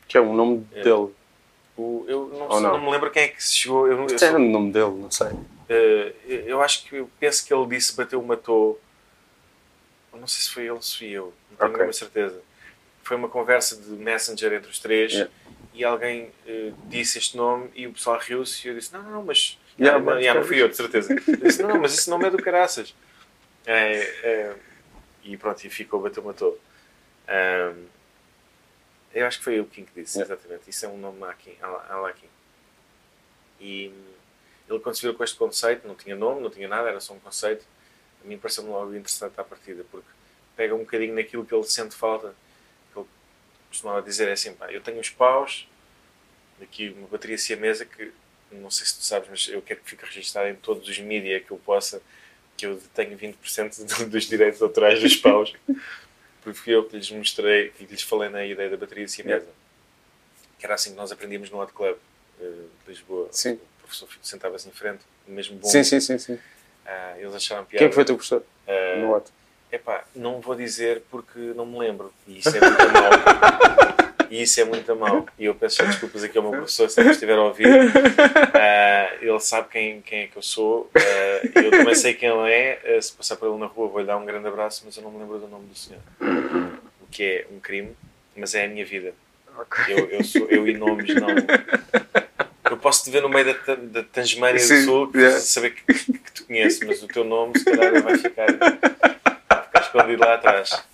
Que é o nome É. dele. o, eu não, sei- não? não me lembro quem é que se chegou. Eu, não- eu sou- o nome dele, não sei. Eh, eu acho que eu penso que ele disse bateu, matou. Eu Não sei se foi ele ou se fui eu, não tenho Ok. nenhuma certeza. Foi uma conversa de Messenger entre os três Yeah. e alguém eh, disse este nome e o pessoal riu-se e eu disse: Não, não, mas. Yeah, não, mas- yeah, fui eu, de certeza. Eu disse: Não, não, mas esse nome é do caraças. É, é, e pronto, e ficou, bateu, matou. Ahm, eu acho que foi o Kim que disse, Yeah. exatamente. Isso é um nome Akin, Alakin. E ele virou com este conceito, não tinha nome, não tinha nada, era só um conceito, a mim pareceu-me logo interessante à partida, porque pega um bocadinho naquilo que ele sente falta, que ele costumava dizer é assim, pá, eu tenho os paus, aqui uma bateria siamesa que, não sei se tu sabes, mas eu quero que fique registado em todos os mídia que eu possa, que eu tenho 20% do- dos direitos autorais dos paus, porque fui eu que lhes mostrei, que lhes falei na ideia da bateria siamesa, que era assim que nós aprendíamos no Hot Club eh, de Lisboa. Sim. O professor sentava-se em frente, mesmo bom. Sim, sim, sim, sim. Ah, eles acharam piada. Quem é que foi o teu professor? Ah, No What? Epá, não vou dizer porque não me lembro. E isso é muito mau. E isso é muito mau. E eu peço desculpas aqui ao meu professor se ele estiver a ouvir. Ah, ele sabe quem, quem é que eu sou. Ah, eu também sei quem ele é. Ah, se passar por ele na rua, vou-lhe dar um grande abraço, mas eu não me lembro do nome do senhor. O que é um crime, mas é a minha vida. Eu, eu, sou, eu e nomes não. Eu posso te ver no meio da, da Tasmânia do Sul, yeah. saber que, que tu conheces, mas o teu nome, se calhar, vai ficar, vai ficar escondido lá atrás.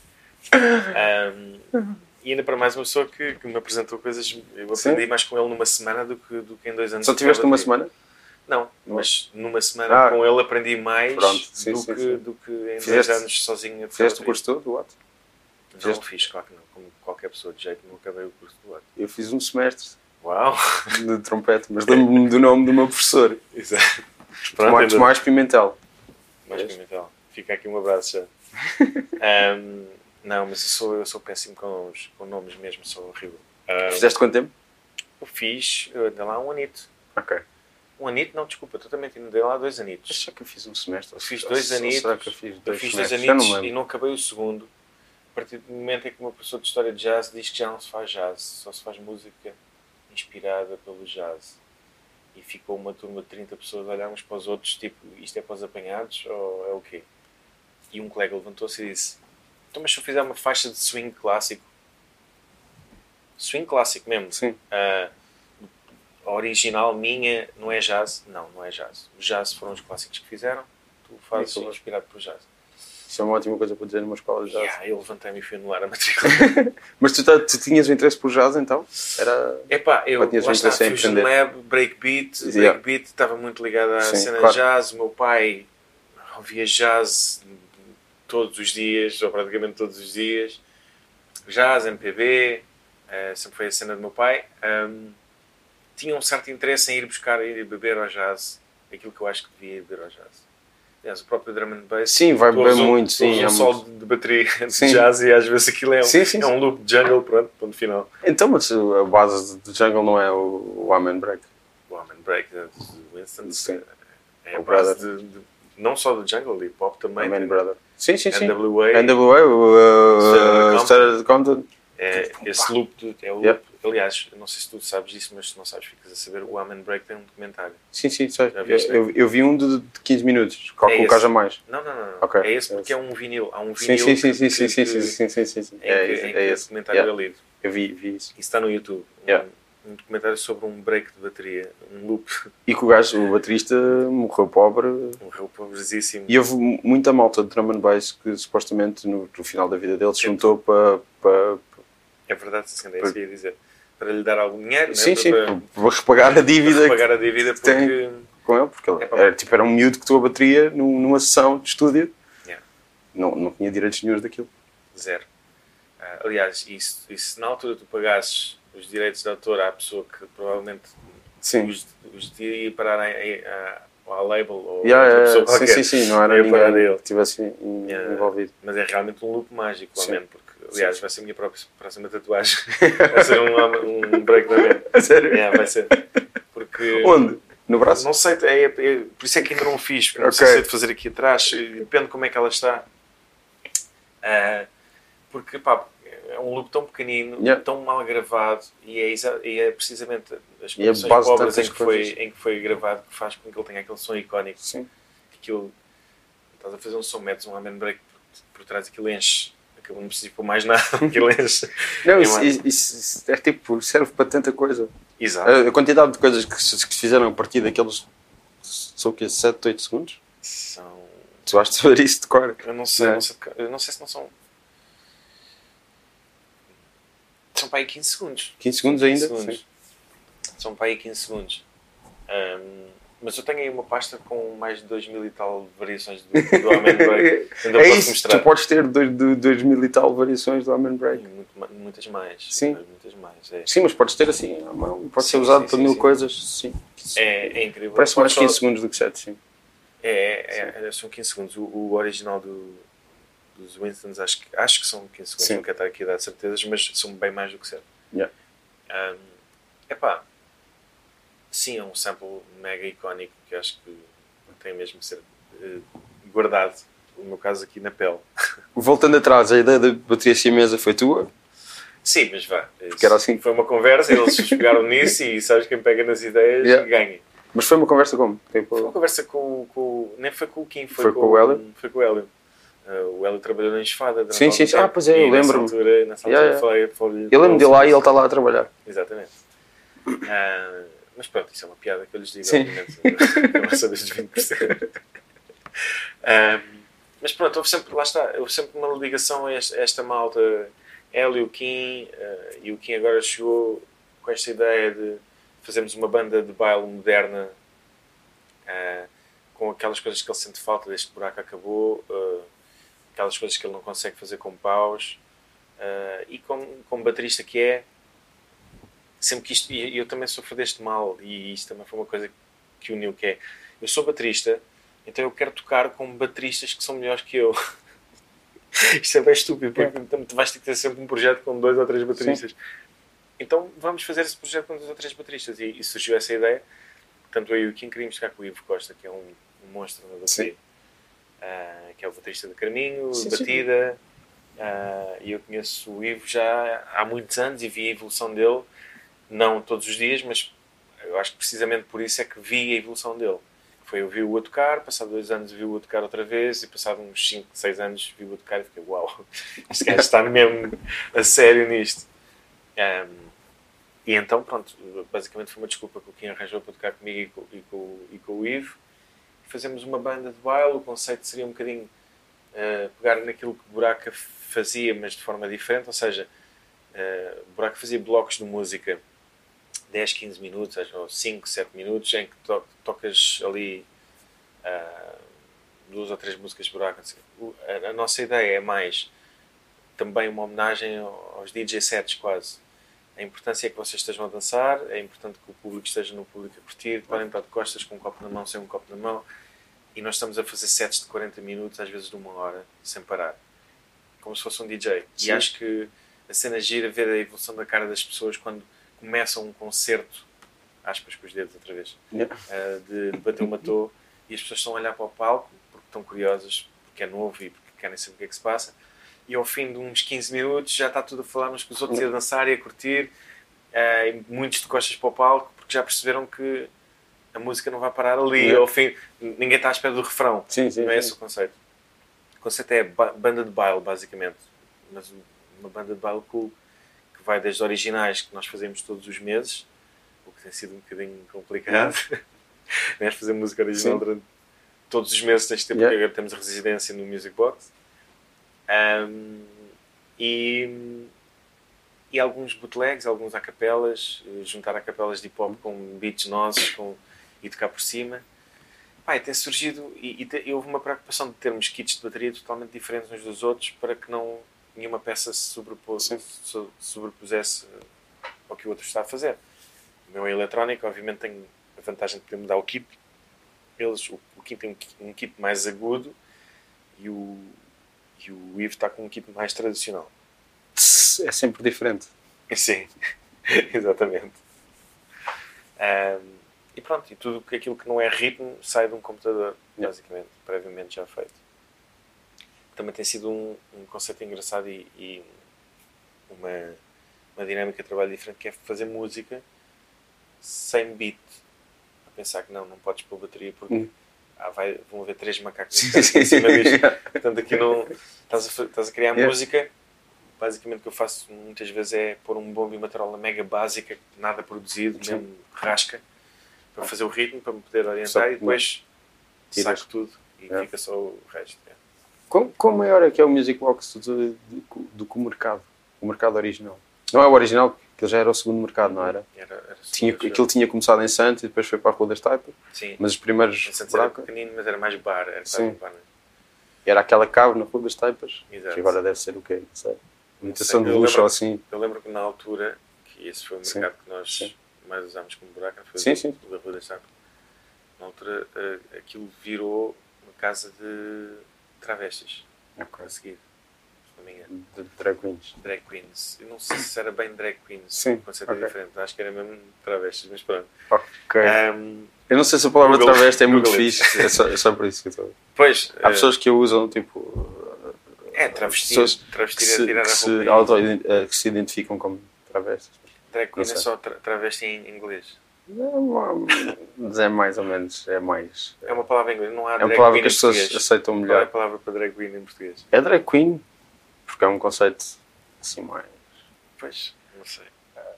Ahm, e ainda para mais uma pessoa que, que me apresentou coisas. Eu Sim. aprendi mais com ele numa semana do que, do que em dois anos. Só tiveste uma semana? Não, mas numa semana Ah. com ele aprendi mais Pronto, sim, do, sim, que, sim. do que em dois Fizeste- anos sozinho. a Fizeste o curso todo do What? isto. Não fizeste? fiz, claro que não. Como qualquer pessoa de jeito, não acabei o curso do outro. Eu fiz um semestre Uau! de trompete, mas lembro-me do nome do meu professor. Exato. Tomás, Tomás Pimentel. Mais Pimentel. Fica aqui um abraço já. Ahm, não, mas eu sou, eu sou péssimo com nomes, com nomes mesmo, sou horrível. Ahm, Fizeste quanto tempo? eu fiz, eu andei lá um anito. Ok. Um anito, não, desculpa, totalmente, andei lá dois anitos. Acho que eu fiz um semestre. ou- Fiz dois anitos. Será que eu fiz Eu dois fiz dois anitos não e não acabei o segundo. A partir do momento em que uma professora de história de jazz diz que já não se faz jazz, só se faz música inspirada pelo jazz. E ficou uma turma de 30 pessoas a olhar uns para os outros, tipo, isto é para os apanhados ou é o quê? E um colega levantou-se e disse: Então, mas se eu fizer uma faixa de swing clássico, swing clássico mesmo, Sim. ah, a original minha não é jazz. Não, não é jazz. Os jazz foram os clássicos que fizeram. Tu fazes bom. inspirado por jazz. Isso é uma ótima coisa para dizer numa escola de jazz. Yeah, eu levantei-me e fui anular a matrícula. Mas tu, tá- tu tinhas o interesse por jazz então? Era. Epá, eu tinhas lá um está, Fusion? Lab, Breakbeat, Yeah. Breakbeat estava muito ligado à Sim, cena claro. de jazz. O meu pai ouvia jazz todos os dias, ou praticamente todos os dias. Jazz, MPB, eh, sempre foi a cena do meu pai. Ahm, tinha um certo interesse em ir buscar, ir beber ao jazz, aquilo que eu acho que devia ir beber ao jazz. Aliás, o próprio drum and bass. Sim, vai beber um- muito, sim, ouves é um solo muito. de bateria de Sim. jazz e às vezes aquilo é um, Sim, sim, é um loop de jungle, pronto, ponto final. Então, mas a base do jungle não é o, o Amen Break. o Amen Break de Winston Sim. é a O base de, de- não só do jungle, hip hop também. Tem Brother. Sim, sim, sim. NWA, NWA, o uh. Started Compton. é, esse loop é o loop. Aliás, não sei se tu sabes disso, mas se não sabes, ficas a saber. O Amen Break tem um documentário. Sim, sim, sei. Eu, eu vi um de, de 15 minutos. Calculo É esse. mais. Não, não, não. não. Ok. É esse É porque esse. é um vinil. Há um vinil. sim, sim, que- sim, sim, que- sim, sim, sim, sim, sim, É, que, esse, é que esse. documentário Yeah. é lido. Eu vi, vi isso. Isso está no YouTube. Yeah. Um, documentário sobre um break de bateria, um loop, E que o gajo, o baterista, morreu pobre. morreu pobresíssimo. E houve muita malta de drum and bass que supostamente no, no final da vida dele se juntou para. para É verdade, se é isso que ia dizer. Para lhe dar algum dinheiro, sim, né? sim, para, para, repagar a dívida para pagar a dívida, que tem. porque. com ele, porque ele É, era, tipo, era um miúdo que tocou a bateria num- numa sessão de estúdio. Yeah. Não, não tinha direitos nenhums daquilo. Zero. Ah, aliás, e se na altura tu pagasses os direitos de autor à pessoa que provavelmente Sim. os, os ia parar a, a, à label ou Yeah, outra pessoa sim, qualquer, sim, sim, não era ninguém dele. estivesse Yeah. envolvido. Mas é realmente um loop mágico, Sim. amém, porque aliás vai ser a minha própria, próxima tatuagem. vai ser um, um break da mente. A sério? Yeah, vai ser. Porque. Onde? No braço? Não sei, é, é- por isso é que ainda não fiz, não sei Ok. se é de fazer aqui atrás, depende de como é que ela está. Ah, porque, pá, um loop tão pequenino, Yeah. tão mal gravado, e é, e é precisamente as base de pobres em que, foi, em que foi gravado que faz com que ele tenha aquele som icónico. Sim. Que aquilo, estás a fazer um som, metes um amen break por, por trás, aquilo enche. Aquilo não precisa pôr mais nada, aquilo enche. Não, É isso, isso- é tipo, serve para tanta coisa. Exato. A, a quantidade de coisas que se, que se fizeram a partir daqueles. São o quê? 7, 8 segundos? São. Tu vais saber isso de cor. Eu não sei, é? não sei, eu não sei se não são. São para aí 15 segundos. 15 segundos ainda? segundos. Sim. São para aí 15 segundos. Ahm, mas eu tenho aí uma pasta com mais de 2 mil e tal variações do, do Amen Break. É posso isso, mostrar. tu podes ter 2 mil e tal variações do Amen Break. Muito muitas mais. Sim. Muitas mais. É, Sim, mas podes ter assim pode ser Sim, usado sim, para sim, mil coisas. Sim. é, é incrível. Parece mais Só- 15 segundos do que 7, sim. É, é, é, são 15 segundos. O, o original do, dos Winstons acho que, acho que são 15 segundos. Sim. Não quero estar aqui a dar certezas, mas são bem mais do que 7. Yeah. Um, epá, sim, é um sample mega icónico que acho que tem mesmo que ser eh, guardado. No meu caso, aqui na pele. Voltando atrás, a ideia da bateria chinesa foi tua? Sim, mas vá. Porque era assim. Foi uma conversa, eles pegaram nisso e sabes quem pega nas ideias Yeah. ganha. Mas foi uma conversa como? Foi uma Tipo, conversa com, com. Nem foi com o Kim, foi, Foi com o Hélio? Foi com o Hélio. Uh, o Hélio trabalhou na Enxofada. Sim, sim, sim. Ah, pois é, eu E nessa altura- Nessa altura Yeah, foi- foi- eu lembro de lá e ele está lá a trabalhar. Exatamente. Ah, mas pronto, isso é uma piada que eu lhes digo, Sim. obviamente. Não é só destes 20%. Ah, mas pronto, houve sempre, lá está, houve sempre uma ligação a esta, a esta malta, Hélio e o Kim, ah, e o Kim agora chegou com esta ideia de fazermos uma banda de baile moderna com aquelas coisas que ele sente falta desde que o buraco acabou, aquelas coisas que ele não consegue fazer com paus, ah, e como, como baterista que é, sempre que isto, e eu também sofro deste mal, e isto também foi uma coisa que uniu, que é, eu sou baterista, então eu quero tocar com bateristas que são melhores que eu. isto é bem estúpido, porque então tu vais ter que ter sempre um projeto com dois ou três bateristas. Então vamos fazer esse projeto com dois ou três bateristas. E, e surgiu essa ideia. Tanto eu e o Kim queríamos tocar com o Ivo Costa, que é um, um monstro na bateria. Sim. Ah, que é o baterista de Carminho, Sim. Batida. Ah, E eu conheço o Ivo já há muitos anos e vi a evolução dele. Não todos os dias, mas eu acho que precisamente por isso é que vi a evolução dele. Foi eu vi-o a tocar, passado dois anos vi-o a tocar outra vez e passado uns 5, 6 anos vi-o a tocar e fiquei, uau, este gajo está mesmo a sério nisto. Ahm, e então, pronto, basicamente foi uma desculpa que o Kim arranjou para tocar comigo e com, e com, e com o Ivo. Fazemos uma banda de baile, o conceito seria um bocadinho uh, pegar naquilo que Buraca fazia, mas de forma diferente, ou seja, uh, Buraca fazia blocos de música 10, 15 minutos, ou 5, 7 minutos, em que to tocas ali uh, duas ou três músicas de Buraca. A, a nossa ideia é mais também uma homenagem aos DJ sets quase a importância é que vocês estejam a dançar, é importante que o público esteja no público a curtir, podem estar de costas com um copo na mão, sem um copo na mão, e nós estamos a fazer sets de 40 minutos, às vezes de uma hora, sem parar, como se fosse um DJ. Sim. E acho que a cena gira ver a evolução da cara das pessoas quando começam um concerto, aspas com os dedos outra vez, yeah. uh, de, de bater uma toa, e as pessoas estão a olhar para o palco porque estão curiosas, porque é novo e porque querem saber o que é que se passa e ao fim de uns 15 minutos já está tudo a falar uns com os outros e a dançar e a curtir uh, e muitos de costas para o palco porque já perceberam que a música não vai parar ali ao fim ninguém está à espera do refrão. Sim, sim, não é sim. esse o conceito. O conceito é banda de baile basicamente. Mas uma banda de baile cool que vai desde originais que nós fazemos todos os meses o que tem sido um bocadinho complicado. É fazer música original sim. durante todos os meses tens tempo yeah. porque agora temos residência no Music Box. Um, e, e alguns bootlegs, alguns acapelas, eh, juntar acapelas de hip hop com beats nossos com, e tocar por cima. Tem surgido e, e, te, e, houve uma preocupação de termos kits de bateria totalmente diferentes uns dos outros para que não nenhuma peça se sobrepos, so, sobrepusesse ao que o outro está a fazer. O meu é eletrónico, obviamente, tem a vantagem de poder mudar o keep. Eles, o, o keep tem um keep mais agudo e o, e o Ivo está com um equipe mais tradicional. É sempre diferente. Sim, exatamente. Um, e pronto, e tudo aquilo que não é ritmo sai de um computador, basicamente, previamente já feito. Também tem sido um, um conceito engraçado e, e, uma, uma dinâmica de trabalho diferente que é fazer música sem beat. A pensar que não, não podes pôr bateria porque hum ah, vai, vão haver três macacos em cima disto. Portanto, aqui não. Estás a, estás a criar yeah. música. Basicamente, o que eu faço muitas vezes é pôr um bom bimateral mega básica, nada produzido, Sim. mesmo rasca, para fazer o ritmo, para me poder orientar e depois saco tudo e yeah. fica só o resto. Quão, quão maior é que é o Music Box do, do, do que o mercado? O mercado original? Não é o original, que ele já era o segundo mercado, não era? era, era tinha, aquilo tinha começado em Santos e depois foi para a Rua das Taipas. Sim. Mas os primeiros. Em Santos era pequenino, mas era mais bar. Era Sim. bar, né? E era aquela cave na Rua das Taipas. Exato. Que agora deve ser o quê? Não sei. Imitação de luxo ou assim. Eu lembro que na altura, que esse foi o mercado Sim. que nós Sim. Mais usámos como buraco, foi Sim, o sim. da Rua das Taipas. Na altura, uh, aquilo virou uma casa de travestis. Ok. A seguir não me engano. De drag queens. Drag queens. Eu não sei se era bem drag queens. Sim, O conceito ok. é diferente. Acho que era mesmo travestis, mas pronto. Ok. Um, eu não sei se a palavra Google- travesti é muito Google fixe. É só, é só por isso que eu estou. pois, Há eh, pessoas que a usam, tipo. é travestir, pessoas travestir que é se, tirar que a se, roupa. auto, eh, que se identificam como travestis. Drag queen é só tra travesti em inglês. Mas é mais ou menos. É mais. É uma palavra em inglês, não há É drag uma palavra que as pessoas aceitam Qual é a melhor. palavra para drag queen em português? É drag queen, porque é um conceito assim mais. Pois, não sei.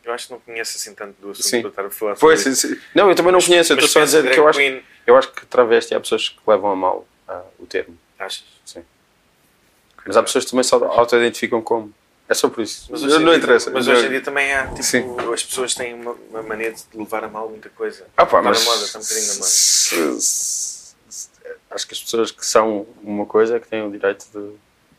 Eu acho que não conheço assim tanto do assunto Sim. para estar a falar Pois, sobre sim, sim. Não, eu também não conheço, eu estou Mas só a dizer que eu acho, queen, eu acho que travesti há pessoas que levam a mal ah, o termo. Achas? Sim. Mas há pessoas que também só auto-identificam como. É só por isso. Mas hoje, em não dia, interessa. mas hoje em dia também há, tipo, Sim. as pessoas têm uma, uma maneira de levar a mal muita coisa. Ah, pá, Está mas moda, está um bocadinho na moda. acho que as pessoas que são uma coisa é que têm o direito de.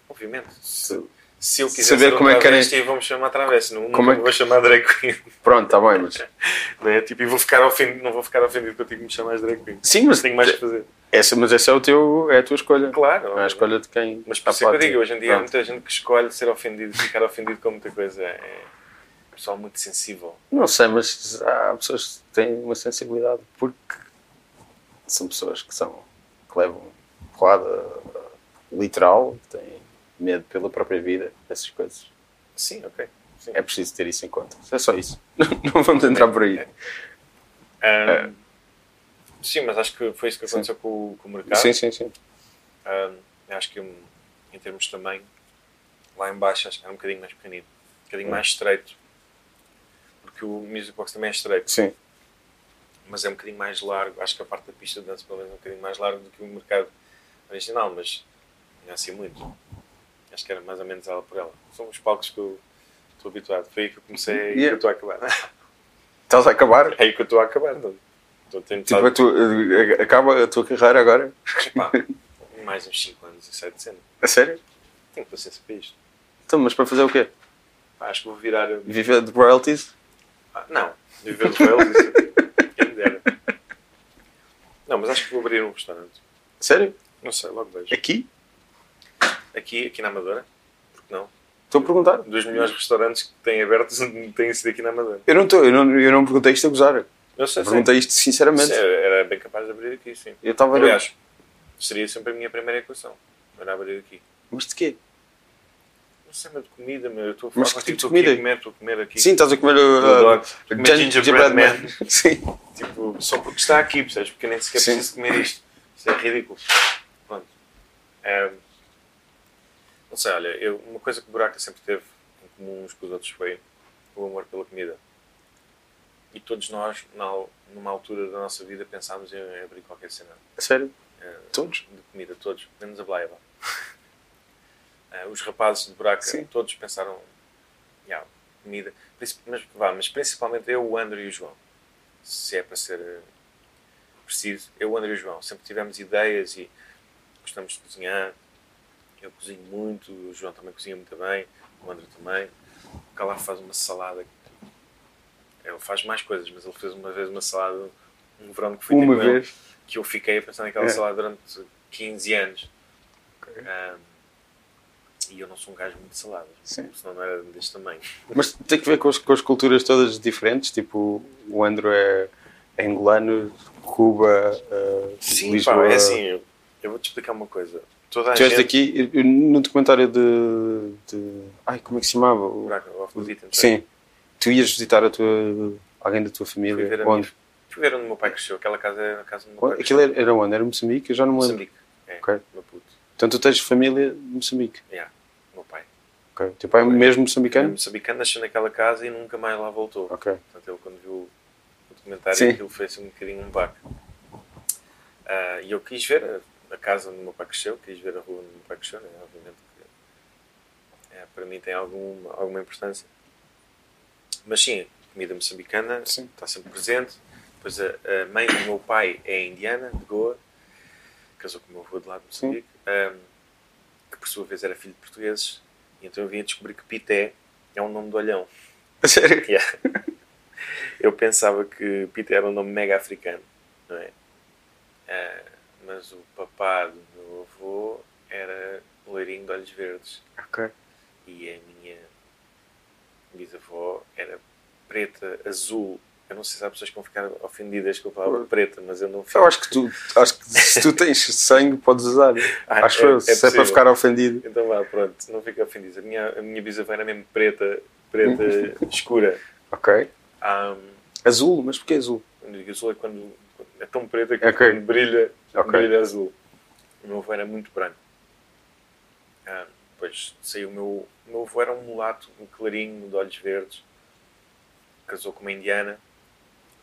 Obviamente. Se, de- se eu quiser Saber como é que querem- travesti, vamos chamar travesti. Não, Como é que- vou chamar drag queen. Pronto, está bem, mas. Não é? Tipo, e vou ficar ofendido, não vou ficar ofendido contigo que me chamas drag queen. Sim, mas, Tenho mais que fazer. Essa, mas essa é, o teu, é a tua escolha. Claro. É a escolha de quem. Mas por isso é que eu digo, hoje em dia há Pronto. muita gente que escolhe ser ofendido, ficar ofendido com muita coisa. É pessoal muito sensível. Não sei, mas há pessoas que têm uma sensibilidade porque são pessoas que são que levam porrada literal, que têm medo pela própria vida, essas coisas. Sim, ok. Sim. É preciso ter isso em conta. É só isso. Não vamos entrar por aí. Ahm, Sim, mas acho que foi isso que aconteceu com, o- com o mercado. Sim, sim, sim. Ahm, acho que hum, em termos de tamanho, lá em baixo acho que era um bocadinho mais pequenino, um bocadinho mais estreito. porque o Music Box também é estreito, Sim. mas é um bocadinho mais largo. Acho que a parte da pista de dança, pelo menos, é um bocadinho mais largo do que o mercado original, mas não é assim muito. Acho que era mais ou menos ela por ela. São os palcos que eu estou habituado. Foi aí que eu comecei, é aí que Yeah. eu estou a acabar. Estás a acabar? É aí que eu estou a acabar. Não. Estou a tentar Tipo, a tua- eh, acaba a tua carreira agora? Epá, mais uns 5 anos e 7 cena. A sério? Tenho paciência para isto. Então, mas para fazer o quê? Pá, acho que vou virar. Viver de royalties? Ah, não, viver de isso. Quem me dera. Não, mas acho que vou abrir um restaurante. Sério? Não sei, logo vejo. Aqui? Aqui, aqui na Amadora, porque não? Estou a perguntar. Dos melhores restaurantes que têm abertos têm sido aqui na Amadora. Eu não, estou, eu, não, eu não perguntei isto a gozar. Eu sei, sei. Perguntei isto sinceramente. Era bem capaz de abrir aqui, sim. Eu estava a. Aliás, seria sempre a minha primeira equação. Era abrir aqui. Mas de quê? Não sei, mas de comida, meu. Eu estou a falar Mas que tipo de estou aqui a comida? comer, estou a comer aqui. Sim, estás a comer Adoro. uh, Comer gingerbread man. Sim. Tipo, só porque está aqui, percebes? Porque nem sequer Sim. preciso comer isto. Isso é ridículo. Pronto. Ehm, não sei, olha, eu, uma coisa que o Buraca sempre teve em comum uns com os outros foi o amor pela comida. E todos nós, na, numa altura da nossa vida, pensámos em abrir qualquer cena sério? eh, Todos? de comida, todos, menos a Blaiva. Eh, os rapazes de Buraca, Sim. todos pensaram, yeah, comida, mas, vá, mas principalmente eu, o André e o João, se é para ser eh, preciso, eu, o André e o João, sempre tivemos ideias e gostamos de cozinhar, eu cozinho muito, o João também cozinha muito bem, o André também, o Calaf faz uma salada, ele faz mais coisas, mas ele fez uma vez uma salada, um verão que fui Uma com ele, vez. que eu fiquei a pensar naquela É. salada durante 15 anos. Ahm, e eu não sou um gajo muito Sim. senão não era deste tamanho. Mas tem que ver com as, com as culturas todas diferentes. Tipo, o Andrew é, é angolano, Cuba, uh, Lisboa. pá, é assim, eu, eu vou-te explicar uma coisa. Toda a Tu és gente... eu- eu- no documentário de, de. Ai, como é que se chamava? O- Buraco, beaten track. Sim. Tu ias visitar a tua, alguém da tua Fui família? ver, a Onde? minha, fui ver onde o meu pai cresceu. Aquela casa é a casa do meu pai. Aquilo era, era onde? Era Moçambique? Eu já não me lembro. Moçambique. É, Ok. meu puto. Então tu tens família de Moçambique. Yeah, meu pai. Ok. Teu pai é mesmo moçambicano? Moçambicano nasceu naquela casa e nunca mais lá voltou. Ok. Portanto, ele quando viu o documentário, Sim. aquilo foi assim um bocadinho um baque. Ah, e eu quis ver a, a casa onde o meu pai cresceu, quis ver a rua onde o meu pai cresceu, né? obviamente que é, para mim tem alguma, alguma importância. Mas sim, comida moçambicana Sim. está sempre presente. Depois a, a mãe do meu pai é indiana, de Goa, casou com o meu avô de lá de Moçambique, ah, que por sua vez era filho de portugueses. E então eu vim a descobrir que Pité é um nome de olhão. Sério? Yeah. Eu pensava que Peter era um nome mega africano, não é? Ah, mas o papá do meu avô era loirinho de olhos verdes Ok. e a minha bisavó era preta, azul. Eu não sei se há pessoas que vão ficar ofendidas com a palavra preta, mas eu não fico. Eu acho que tu, acho que se tu tens sangue, podes usar. Ah, acho é- eu. é se é para ficar ofendido. Então vá, pronto, não fico ofendido. A minha, a minha bisavó era mesmo preta, preta escura. Ok. Ah, Azul, mas porquê azul? Azul é quando é tão preta que Ok. quando brilha, Ok. brilha azul. O meu avô era muito branco. Ah, depois saiu o meu, o meu avô era um mulato, um clarinho, de olhos verdes. Casou com uma indiana.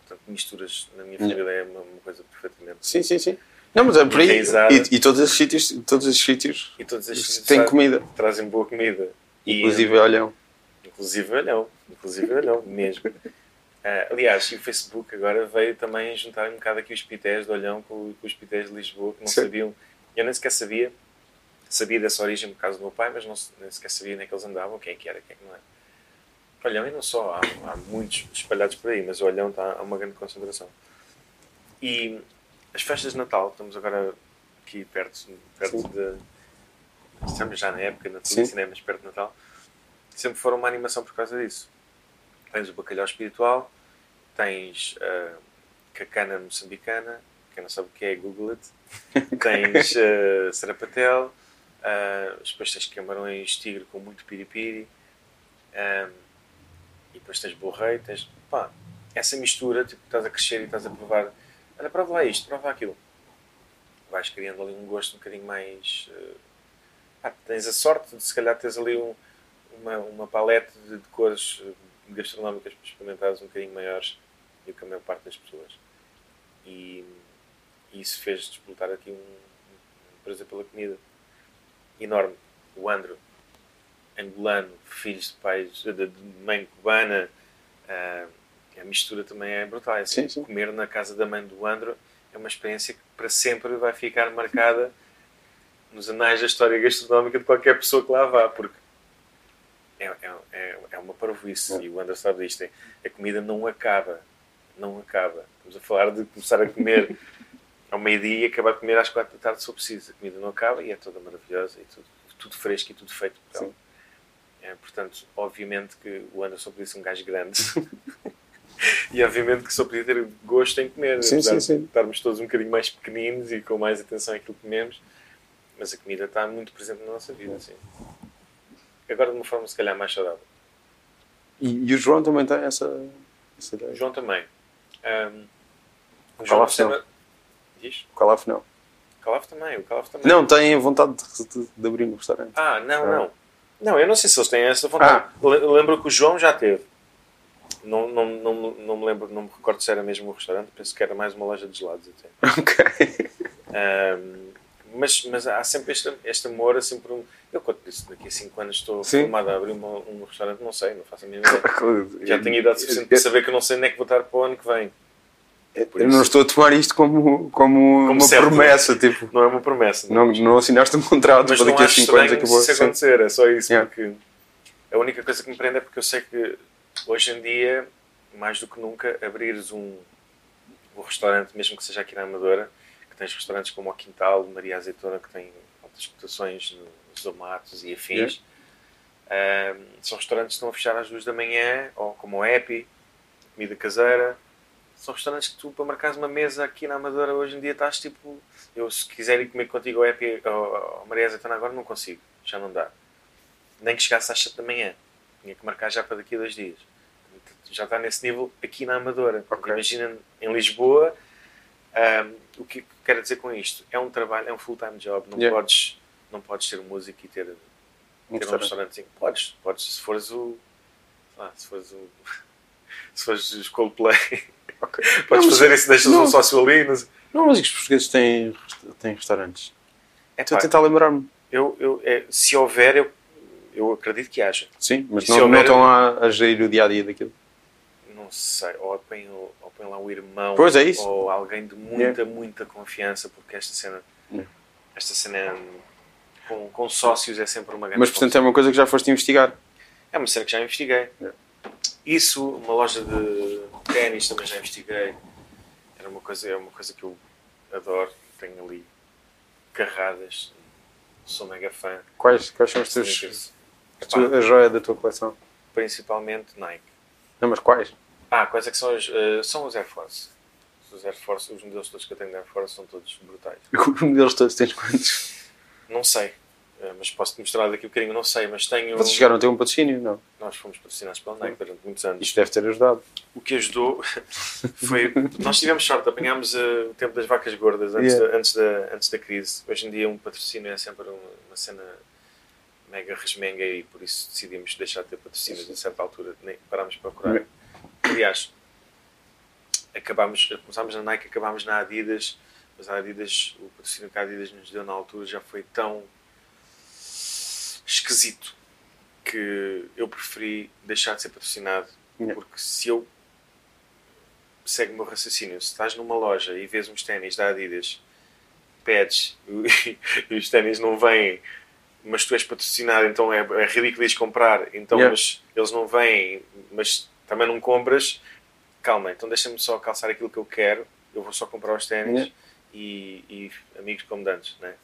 Portanto, misturas na minha família é uma, uma coisa perfeitamente. Sim, sim, sim. Não, mas é por aí. E, e todos esses sítios, todos esses sítios E todos estes têm comida. trazem boa comida. E, Inclusive olham. Inclusive olhão. Inclusive olhão, mesmo. Ah, aliás, e o Facebook agora veio também juntar um bocado aqui os pités de olhão com, com os pités de Lisboa, que não Sim. sabiam. Eu nem sequer sabia. Sabia dessa origem por causa do meu pai, mas não, nem sequer sabia nem que eles andavam, quem é que era, quem é que não era. Olhão e não só, há, há muitos espalhados por aí, mas o olhão está a uma grande concentração. E as festas de Natal, estamos agora aqui perto, perto Sim. de. Estamos já na época, na Sim. cinemas perto de Natal. Sempre foram uma animação por causa disso. Tens o bacalhau espiritual, tens a cacana moçambicana, quem não sabe o que é, Google it. Tens uh, sarapatel, uh, depois tens camarões tigre com muito piripiri, e depois tens borrei, tens. Pá, essa mistura, tipo, estás a crescer e estás a provar. Olha, prova lá isto, prova lá aquilo. Vais criando ali um gosto um bocadinho mais. uh, pá, tens a sorte de se calhar teres ali um, uma, uma palete de, de cores uh, gastronómicas experimentadas um bocadinho maiores do que a maior parte das pessoas. E, e isso fez despoltar aqui um, um prazer pela comida enorme. O Andro, angolano, filhos de pais, de, mãe cubana, uh, a mistura também é brutal. É assim, Sim, sim. Comer na casa da mãe do Andro é uma experiência que para sempre vai ficar marcada nos anais da história gastronómica de qualquer pessoa que lá vá, porque é, é, é, é uma parvoíce, e o André sabe disto, é, a comida não acaba, não acaba. Estamos a falar de começar a comer ao meio-dia e acabar de comer às quatro da tarde se for preciso. A comida não acaba e é toda maravilhosa e tudo, tudo fresco e tudo feito por ela. É, portanto, obviamente que o Anderson podia ser um gajo grande. e obviamente que só podia ter gosto em comer. Sim, sim, sim. estarmos todos um bocadinho mais pequeninos e com mais atenção àquilo que comemos. Mas a comida está muito presente na nossa vida, sim. Agora de uma forma se calhar mais saudável. E, e o João também tem essa, essa ideia. O João também. Ahm, o João percebe- Diz? O Calaf não. O Calaf também. O Calaf também. Não, tem vontade de, de- abrir um restaurante. Ah, não, Ah. não. Não, eu não sei se eles têm essa vontade. Le- Lembro que o João já teve. Não, não, não, não me lembro, não me recordo se era mesmo um restaurante, penso que era mais uma loja de gelados até. Ok. Ahm, mas, mas há sempre este, este amor, há sempre um. Eu quando disse daqui a 5 anos estou Sim. formado a abrir uma- um restaurante, não sei, não faço a mínima ideia. Já tenho idade suficiente para saber que eu não sei onde é que vou estar para o ano que vem. Por Eu isso. não estou a tomar isto como, como, uma certo. promessa, tipo, Não é uma promessa. não, não assinaste um contrato Mas para não daqui a acho 5 anos acabou. se isso Sim. acontecer, é só isso. Yeah. Porque a única coisa que me prende é porque eu sei que hoje em dia, mais do que nunca, abrires um, um restaurante, mesmo que seja aqui na Amadora, que tens restaurantes como o Quintal, Maria Azeitona, que tem altas cotações nos Zomatos e afins. Ahm, são restaurantes que estão a fechar às duas da manhã, ou como o Epi, comida caseira. São restaurantes que tu, para marcares uma mesa aqui na Amadora, hoje em dia estás tipo. Eu, se quiser ir comer contigo ao Epi ou ao Maria Azeitona agora, não consigo. Já não dá. Nem que chegasse às 7 da manhã. Tinha que marcar já para daqui a dois dias. Já está nesse nível aqui na Amadora. Ok. Imagina em Lisboa. ahm, o que quero dizer com isto? É um trabalho, é um full-time job. Não, Yeah. podes, não podes ser um músico e ter Um ter um restaurante. restaurantezinho. Podes, podes, se fores o. sei lá, se fores o. Se fores Coldplay, Ok. podes Não, mas- fazer isso, deixas não. um sócio ali. Não sei. Não, mas os portugueses têm, têm restaurantes. É, Estou a tentar lembrar-me. eu, eu, é, se houver, eu, eu acredito que haja. Sim, mas não, não houver- estão a, a gerir o dia a dia daquilo. Não sei, ou põe lá o irmão, Pois é isso. ou alguém de muita, muita confiança, porque esta cena, Yeah. esta cena é, com, com sócios é sempre uma grande Mas portanto é uma coisa que já foste investigar. É uma cena que já investiguei. Yeah. Isso, uma loja de ténis também já investiguei. Era uma coisa, é uma coisa que eu adoro. Tenho ali carradas. Sou mega fã. Quais, quais são os teus, a, joia da tua coleção? Principalmente Nike. Não, mas quais? Ah, quais é que são os, eh, são os Air Force. Os Air Force, os modelos todos que eu tenho de Air Force são todos brutais. Os modelos todos tens quantos? Não sei, mas posso-te mostrar daqui um bocadinho, não sei, mas tenho. Vocês chegaram a ter um patrocínio? Não. Nós fomos patrocinados pela Nike durante muitos anos. Isto deve ter ajudado. O que ajudou foi. Nós tivemos sorte, apanhámos eh, o tempo das vacas gordas antes, Yeah. da, antes, da, antes da crise. Hoje em dia, um patrocínio é sempre uma, uma cena mega resmenga e por isso decidimos deixar de ter patrocínios a certa altura, nem parámos de procurar. Aliás, acabámos, começámos na Nike, acabámos na Adidas, mas a Adidas, o patrocínio que a Adidas nos deu na altura já foi tão esquisito que eu preferi deixar de ser patrocinado Yeah. porque se eu segue o meu raciocínio, se estás numa loja e vês uns ténis da Adidas, pedes e os ténis não vêm, mas tu és patrocinado, então é, é ridículo ires comprar, então Yeah. mas eles não vêm, mas também não compras, calma, então deixa-me só calçar aquilo que eu quero, eu vou só comprar os ténis Yeah. e, e amigos como dantes, né?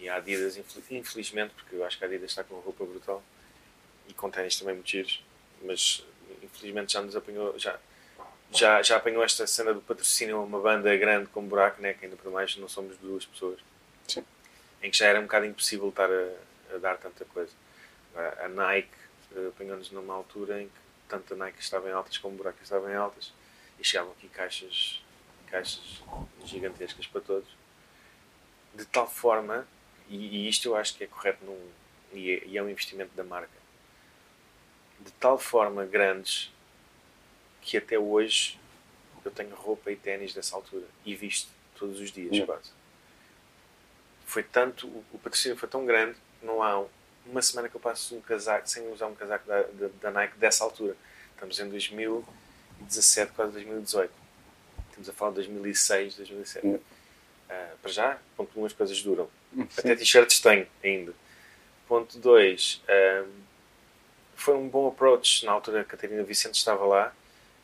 E a Adidas, infel- infelizmente, porque eu acho que a Adidas está com uma roupa brutal e com ténis também muito giros, mas infelizmente já nos apanhou, já, já, já apanhou esta cena do patrocínio a uma banda grande como Buraco, né? que ainda por mais não somos duas pessoas, Sim. em que já era um bocado impossível estar a, a dar tanta coisa. Agora, a Nike eh, apanhou-nos numa altura em que tanto a Nike estava em altas como o Buraco estava em altas e chegavam aqui caixas, caixas gigantescas para todos, de tal forma, e, e isto eu acho que é correto e, é, e é um investimento da marca de tal forma grandes que até hoje eu tenho roupa e ténis dessa altura e visto todos os dias quase. Foi tanto, o, o patrocínio foi tão grande, não há um- uma semana que eu passo um casaco sem usar um casaco da, da, da Nike dessa altura. Estamos em 2017, quase 2018. Estamos a falar de 2006, 2007. Yeah. Ah, para já, ponto um, as coisas duram. Até t-shirts tenho ainda. Ponto 2. foi um bom approach. Na altura, a Catarina Vicente estava lá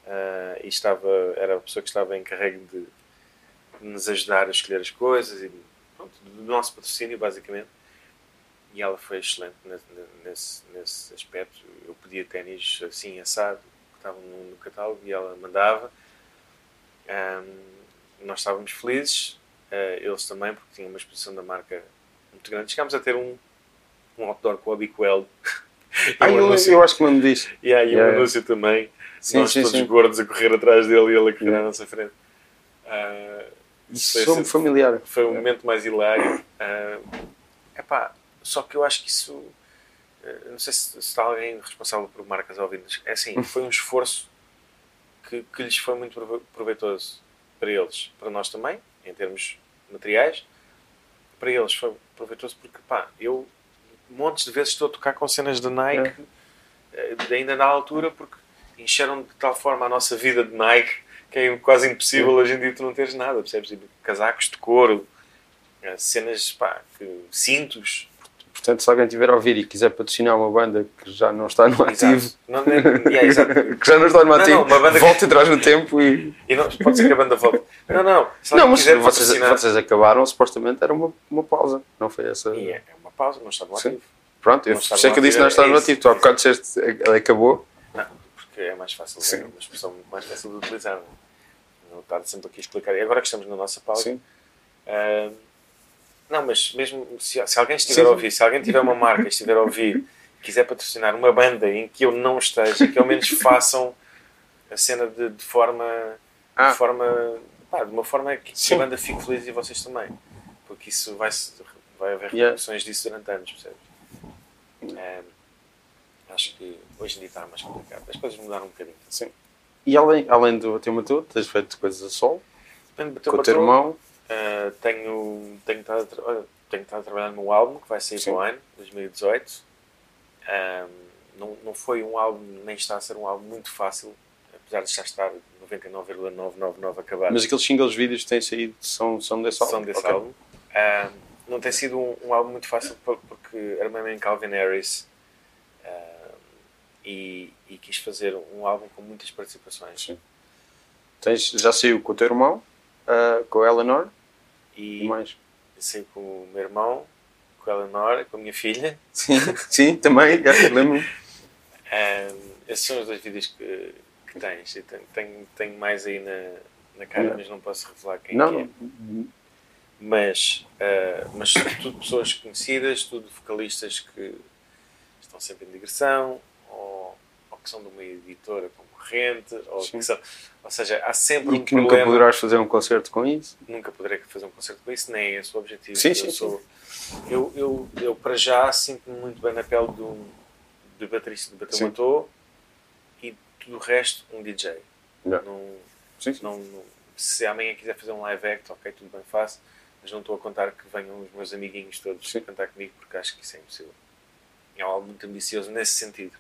ah, e estava, era a pessoa que estava encarregue de nos ajudar a escolher as coisas e pronto, do nosso patrocínio, basicamente. E ela foi excelente nesse, nesse, aspecto. Eu pedia ténis assim, assado, que estavam no, no catálogo, e ela mandava. Ahm, nós estávamos felizes, eles também, porque tinham uma exposição da marca muito grande. Chegámos a ter um, um outdoor com a Biquel. Ah, eu, eu acho que me disso. E aí um Yeah. anúncio também. Sim, nós sim, todos sim. gordos a correr atrás dele e ele a correr à nossa frente. Ah, Isso sou-me familiar. foi o momento mais hilário. Ah, epá, só que eu acho que isso. eh, não sei se, está alguém responsável por marcas ouvidas. É assim, foi um esforço que, que lhes foi muito prove- proveitoso para eles, para nós também, em termos materiais. Para eles foi proveitoso porque, pá, eu montes de vezes estou a tocar com cenas de Nike, eh, de- ainda na altura, porque encheram de tal forma a nossa vida de Nike que é quase impossível hoje em dia tu não teres nada, percebes? Casacos de couro, eh, cenas, pá, que, cintos. Portanto, se alguém tiver a ouvir e quiser patrocinar uma banda que já não está no ativo. Não, não, yeah, exato. que já não está no Não, ativo, não, uma banda que- volte atrás no tempo e. E não, pode ser que a banda volte. Não, não. Se Não, mas quiser vocês, patrocinar- vocês acabaram, supostamente era uma, uma pausa, não foi essa. E é, é uma pausa, não está no Sim. ativo. Pronto, eu Não sei que eu disse não está é no isso. ativo, tu há bocado disseste ela acabou. Não, porque é mais fácil, Sim. é uma expressão muito mais fácil de utilizar. Não, é? não estar sempre aqui a explicar. E agora que estamos na nossa pausa, Sim. ah, não, mas mesmo se, se alguém estiver Sim. a ouvir, se alguém tiver uma marca e estiver a ouvir, quiser patrocinar uma banda em que eu não esteja, que ao menos façam a cena de, de forma, Ah. de forma, pá, de uma forma que, a banda fique feliz e vocês também, porque isso vai, vai haver Yeah. repercussões disso durante anos, percebes? Ah, acho que hoje em dia está mais complicado. As coisas mudaram um bocadinho. Sim. E além, além do todo, tens feito coisas a sol, Depende do teu com o teu irmão. Uh, tenho, tenho, estado a tra- tenho estado a trabalhar no álbum que vai sair Sim. para o ano, 2018. Um, não, não foi um álbum, nem está a ser um álbum muito fácil, apesar de já estar 99,999 acabado. Mas aqueles singles vídeos que têm saído são, são desse álbum. são desse Ok. álbum. Um, não tem sido um, um álbum muito fácil por- porque armei-me em Calvin Harris um, e, e quis fazer um álbum com muitas participações. Sim. Tens, já saiu com o teu irmão, ah, com a Eleanor e E mais. saí com o meu irmão, com a Eleanor, com a minha filha. Sim, sim também, lembro-me. Um, esses são os dois vídeos que, que tens. Eu tenho, tenho, mais aí na, na cara, Não. mas não posso revelar quem Não, que é. não. Mas, uh, mas tudo pessoas conhecidas, tudo vocalistas que estão sempre em digressão, ou, ou que são de uma editora concorrente, ou, Sim. são, ou seja, há sempre E um que nunca problema. poderás fazer um concerto com isso. Nunca poderei fazer um concerto com isso, nem é esse o objetivo. Sim, eu, sim, sou, Eu, eu, eu, para já, sinto-me muito bem na pele de um de baterista de Sim. motor e tudo o resto, um DJ. Já. Não, Sim, sim. não, não- se amanhã quiser fazer um live act, ok, tudo bem, faço, mas não estou a contar que venham os meus amiguinhos todos Sim. cantar comigo porque acho que isso é impossível. É algo muito ambicioso nesse sentido.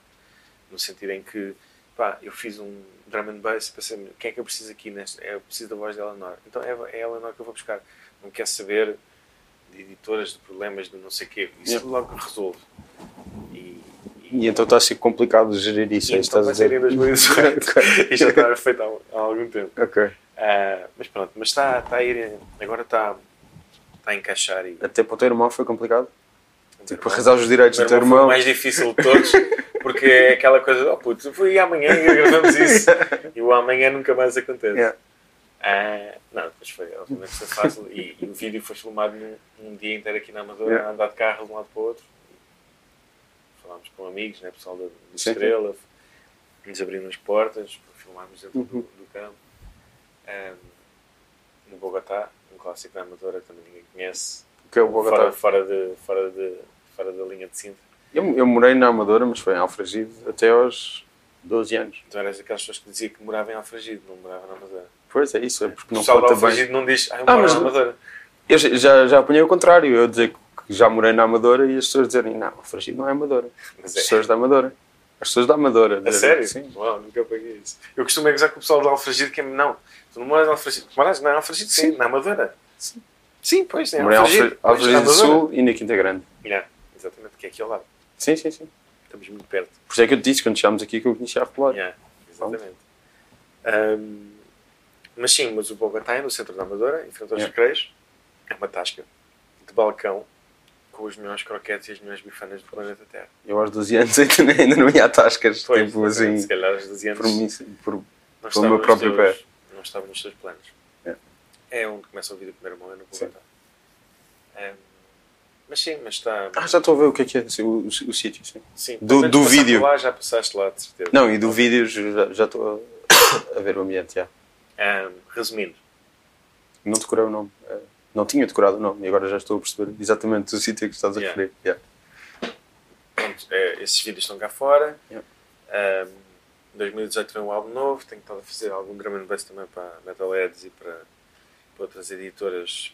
No sentido em que, pá, eu fiz um drum and bass e pensei, quem é que eu preciso aqui neste? Eu preciso da voz de Eleanor. Então é, é a Eleanor que eu vou buscar. Não quero saber de editoras, de problemas, de não sei o quê. Isso Yeah. logo resolve. E, E então está a ser complicado gerir isso. e é então estás a ser em dizer. 2018. e já está feito há, há algum tempo. ok. Ah, mas pronto, mas está, está a ir, agora está, está a encaixar e Até para o teu irmão foi complicado. Tipo, arrasar os direitos irmão do teu foi o irmão. mais difícil de todos, porque é aquela coisa, oh puto, fui amanhã e gravamos isso, e o amanhã nunca mais acontece. Yeah. Ah, não, depois foi, obviamente foi fácil, e, e o vídeo foi filmado num, num dia inteiro aqui na Amadora, Yeah. a andar de carro de um lado para o outro. Falámos com amigos, né, pessoal da, Estrela, nos abriram as portas para filmarmos dentro do, Uhum. do campo. Ah, no Bogotá, um clássico da Amadora que também ninguém conhece, Que é o Bogotá. fora, fora, de, fora, de, fora da linha de Sintra. Eu, eu morei na Amadora, mas foi em Alfragide até aos 12 anos. Tu eras aquelas pessoas que diziam que moravam em Alfragide, não moravam na Amadora. Pois é isso, é porque O não de conta bem. Alfragide não diz, ah, eu Ah, mas- na Amadora. Eu já- já, apanhei o contrário, eu dizer que já morei na Amadora e as pessoas dizerem, não, Alfragide não é Amadora. Mas As é. pessoas da Amadora. As pessoas da Amadora. A sério? Sim. Uau, nunca apaguei isso. Eu costumo é gozar com o pessoal de Alfragide que é não, tu não moras em Alfragide. Moras na Alfragide? Sim, na Amadora. Sim. Sim, pois, em Morei em Alfragide. Alfra- pois, Alfragide do. Sul e na Quinta Grande. Yeah, exatamente, que é aqui ao lado. Sim, sim, sim. Estamos muito perto. Por isso é que eu te disse quando chegámos aqui que eu conhecia a Repolar. Yeah, exatamente. Ahm, mas sim, mas o Bogotá é no centro da Amadora, em frente aos Yeah. recreios. É uma tasca de balcão com os melhores croquetes e as melhores bifanas do planeta Terra. Eu aos 12 anos ainda, não ia a tascas. Pois, tipo assim, se calhar aos 12 anos por mim, por, não pelo meu próprio teus- pé. Não estava nos teus planos. É. É onde começa o vídeo primeiro mão, é no. Bogotá. Ahm, mas sim, mas está. Ah, já estou a ver o que é que é o, o, o sítio, sim. Sim, do- do vídeo. Lá, já passaste lá, de certeza. Não, e do vídeo já já estou a, a ver o ambiente, já. Ahm, resumindo, Não decorei o nome. eh, Não tinha decorado o nome e agora já estou a perceber exatamente o sítio que estás a Yeah. referir. Yeah. pronto, é, esses vídeos estão cá fora. Yeah. Em 2018 vem um álbum novo, tenho estado a fazer algum drum and bass também para Metalheads e para, para outras editoras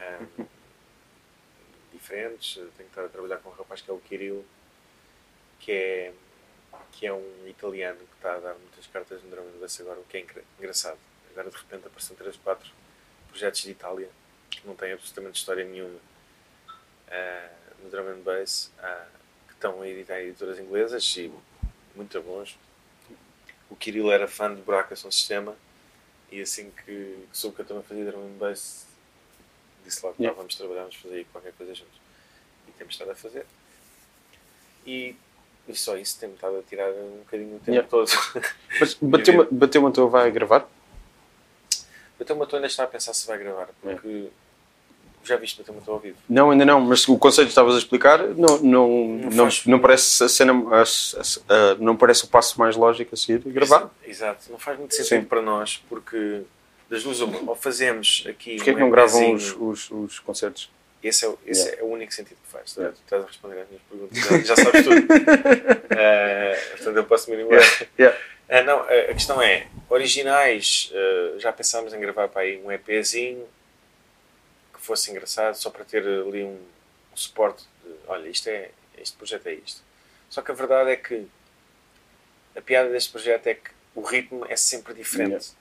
ahm, diferentes. Tenho estado a trabalhar com um rapaz que é o Kirill, que é, que é um italiano que está a dar muitas cartas no drum bass agora, o que é engra- engraçado. Agora de repente aparecem 3 ou 4 projetos de Itália que não têm absolutamente história nenhuma ah, no drum and bass ah, que estão a editar editoras inglesas e muito bons. O Kirill era fã de Buraco Som Sistema e assim que, que soube que eu também fazia drum and bass disse logo, Yeah. "Pá, vamos trabalhar, vamos fazer aí qualquer coisa juntos. E temos estado a fazer. E, e só isso tem-me estado a tirar um bocadinho o tempo Yeah. todo. Mas bateu-me bateu a tua vai gravar? Bateu uma ainda está a pensar se vai gravar, porque já viste Bateu uma ao vivo. Não, ainda não, mas o conceito que estavas a explicar não, não, Não não, não parece a cena, a- a- a- não parece o passo mais lógico a seguir, gravar. Exato, não faz muito sentido Sim. para nós, porque das duas uma, ou fazemos aqui Porquê é um que não gravam os, os, os concertos? Esse, é, o- esse Yeah. é o único sentido que faz. Yeah. Tu estás a responder às minhas perguntas, já, já sabes tudo. Eh, portanto, eu posso me embora. Yeah. Ah, não, a, a questão é, originais, eh, já pensámos em gravar para aí um EPzinho que fosse engraçado, só para ter ali um, um suporte de, olha, isto é, este projeto é isto. Só que a verdade é que a piada deste projeto é que o ritmo é sempre diferente.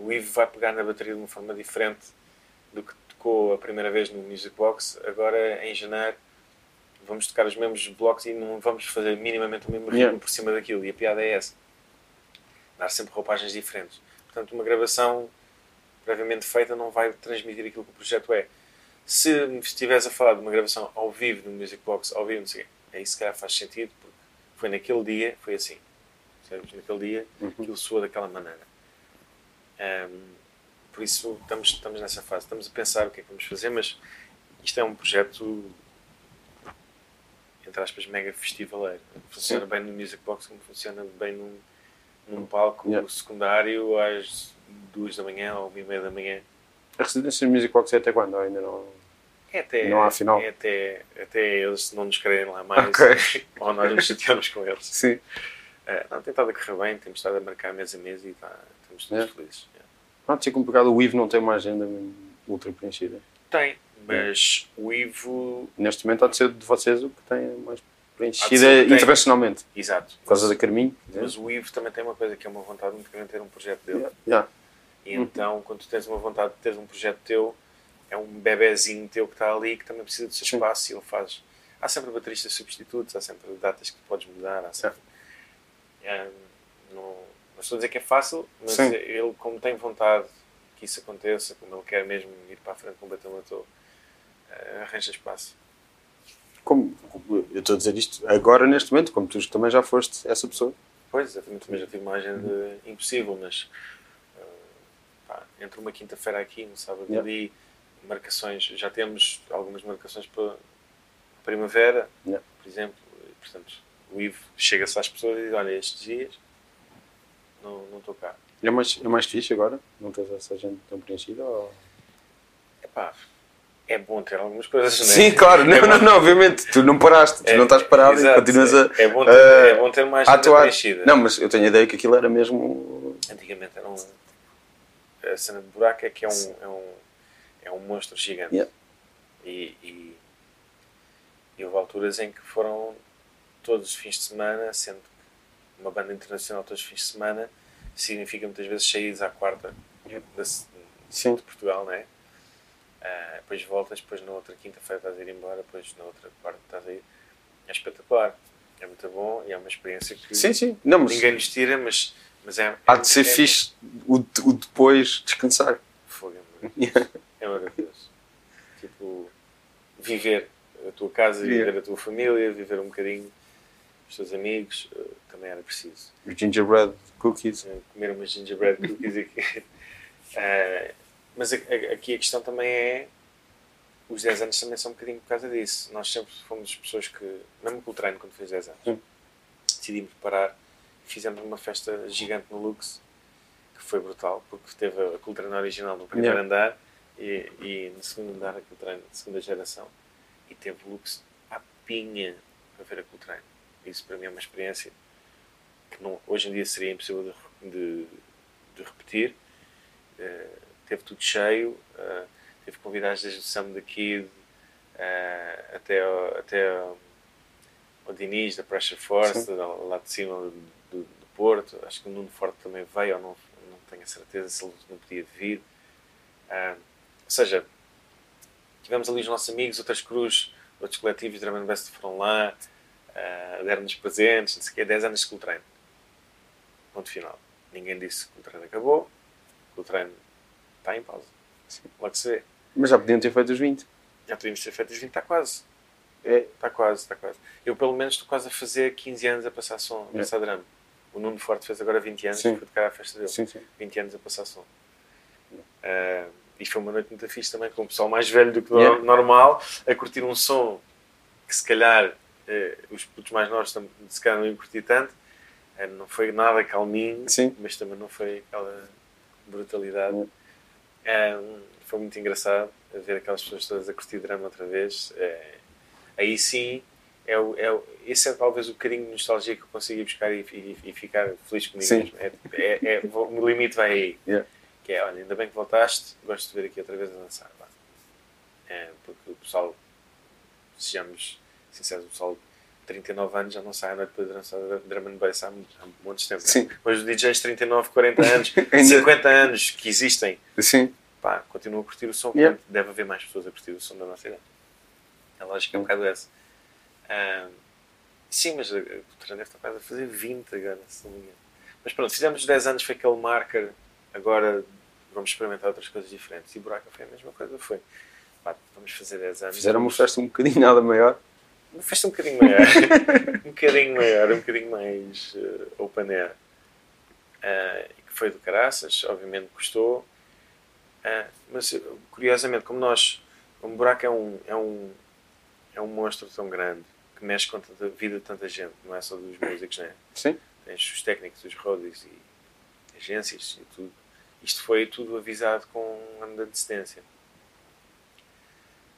O Ivo vai pegar na bateria de uma forma diferente do que tocou a primeira vez no Music Box. Agora, em janeiro, vamos tocar os mesmos blocos e não vamos fazer minimamente o mesmo ritmo Yeah. por cima daquilo. E a piada é essa. Dar sempre roupagens diferentes. Portanto, uma gravação previamente feita não vai transmitir aquilo que o projeto é. Se me estiveres a falar de uma gravação ao vivo no Music Box, ao vivo, não sei aí se calhar faz sentido, porque foi naquele dia, foi assim. Naquele dia, Uhum. aquilo soou daquela maneira. Ahm, por isso, estamos, estamos nessa fase. Estamos a pensar o que é que vamos fazer, mas isto é um projeto, entre aspas, mega festivaleiro. Funciona Sim. bem no Music Box, como funciona bem num, num palco Yeah. secundário às duas da manhã ou uma e meia da manhã. A residência de Music Box é até quando? Ainda não. É até, Não há final. É até, até eles não nos querem lá mais Ok. ou nós nos chateamos com eles. Sim. É, não, tem estado a correr bem, temos estado a marcar mês a mês e tá, estamos todos É. felizes. É. Não, tinha complicado. O Ivo não tem uma agenda ultra preenchida. Tem, mas o Ivo. Neste momento há de ser de vocês o que tem mais preenchida ser tem. internacionalmente. Exato. Por causa da Carminho. Mas o Ivo também tem uma coisa que é uma vontade muito grande de ter um projeto dele. Yeah. Yeah. E então, quando tu tens uma vontade de ter um projeto teu, é um bebezinho teu que está ali que também precisa do seu Sim. espaço e ele faz. Há sempre bateristas substitutos, há sempre datas que tu podes mudar, há sempre. É, não, não estou a dizer que é fácil, mas Sim. ele, como tem vontade que isso aconteça, como ele quer mesmo ir para a frente com o Bateu Matou, eh, arranja espaço. Como, eu estou a dizer isto agora, neste momento, como tu também já foste essa pessoa. Pois, exatamente, também já tive uma agenda impossível, mas eh, pá, entre uma quinta-feira aqui, no sábado Yeah. ali, marcações, já temos algumas marcações para a primavera, Yeah. por exemplo, e, portanto, o Ivo chega-se às pessoas e diz, olha, estes dias não não estou cá. É mais, é mais fixe agora? Não tens essa agenda tão preenchida? Ou... Epá, é bom ter algumas coisas, não é? Sim, claro, não, É não, não, obviamente, tu não paraste, tu É, não estás parado exato, e continuas a, é bom ter- a- é bom ter agenda atuar. preenchida. Não, mas eu tenho a ideia que aquilo era mesmo. Antigamente era um. A cena de buraco é que é um, é um, é um monstro gigante. Yeah. E, e, e houve alturas em que foram todos os fins de semana, sendo uma banda internacional todos os fins de semana significa muitas vezes saídas à quarta Yeah. da, Sim. de Portugal, não é? Ah, depois voltas, depois na outra quinta-feira estás a ir embora, depois na outra quarta estás a ir. É espetacular. É muito bom e é uma experiência que Sim, sim. Não, mas ninguém nos tira, mas, mas é. há de ser é, fixe o, o depois descansar. Fogo, é maravilhoso. É maravilhoso. Tipo, viver a tua casa, Yeah. viver a tua família, viver um bocadinho os teus amigos, eh, também era preciso. Os gingerbread cookies. Eh, Comer umas gingerbread cookies aqui. Eh, mas a- a- aqui a questão também é. Os 10 anos também são um bocadinho por causa disso. Nós sempre fomos pessoas que, mesmo com o treino, quando fez 10 anos, decidimos parar e fizemos uma festa gigante no Lux, que foi brutal, porque teve a Cultura original no primeiro Yeah. andar e, e no segundo andar a Cultura de segunda geração e teve Lux à pinha para ver a Cultura. Isso para mim é uma experiência que não, hoje em dia seria impossível de, de, de repetir. Eh, teve tudo cheio, eh, teve convidados desde o Sam the Kid eh, até, ao, até ao, ao Diniz da Pressure Force, Sim. lá de cima do, do, do Porto. Acho que o Nuno Forte também veio, ou não, não tenho a certeza se ele não podia vir. Ah, ou seja, tivemos ali os nossos amigos, outras cruzes, outros coletivos de Drum and Best foram lá, ah, deram-nos presentes, não sei o quê, 10 anos de Cool Train. Ponto final. Ninguém disse que o treino acabou, que o treino está em pausa. Logo se vê. Mas já podiam ter feito os 20. Já podíamos ter feito os 20, está quase. É. Está quase, está quase. Eu pelo menos estou quase a fazer 15 anos a passar som, a É. passar drama. O Nuno Forte fez agora 20 anos, Sim. fui tocar à festa dele. Sim, sim. 20 anos a passar som. Ah, e foi uma noite muito fixe também, com o pessoal mais velho do que Yeah. normal, a curtir um som que se calhar os putos mais novos se calhar não iam curtir tanto. Eh, não foi nada calminho, Sim. mas também não foi aquela brutalidade. Ah, foi muito engraçado ver aquelas pessoas todas a curtir drama outra vez. Eh, aí sim, é o, é o, esse é talvez o bocadinho de nostalgia que eu consigo ir buscar e, e- e ficar feliz comigo Sim. mesmo. É, é, é- o limite vai aí. Yeah. Que é, olha, ainda bem que voltaste, gosto de ver aqui outra vez a dançar. É, porque o pessoal, sejamos sinceros, o pessoal de 39 anos já não sai à noite para dançar drum and bass há, há montes de tempo. né? Sim. Mas os DJs de 39, 40 anos, Ainda- 50 anos que existem, Sim. pá, continuam a curtir o som, Yeah. portanto deve haver mais pessoas a curtir o som da nossa idade. A lógica é um bocado essa. Ah, sim, mas a- a Cultura deve estar quase a fazer 20 agora, se não me engano. Mas pronto, fizemos os 10 anos, foi aquele marker, agora vamos experimentar outras coisas diferentes. E Buraca foi a mesma coisa, foi. Pá, vamos fazer 10 anos. Fizeram uma festa um bocadinho nada maior. Uma festa um bocadinho maior, um bocadinho maior, um bocadinho mais eh, open air. E que foi do caraças, obviamente custou. Ah, mas eh, curiosamente, como nós, como o buraco é um, é um, é um monstro tão grande que mexe com a vida de tanta gente, não é só dos músicos, né? Sim. tens os técnicos, os roadies e agências e tudo. Isto foi tudo avisado com um ano de antecedência.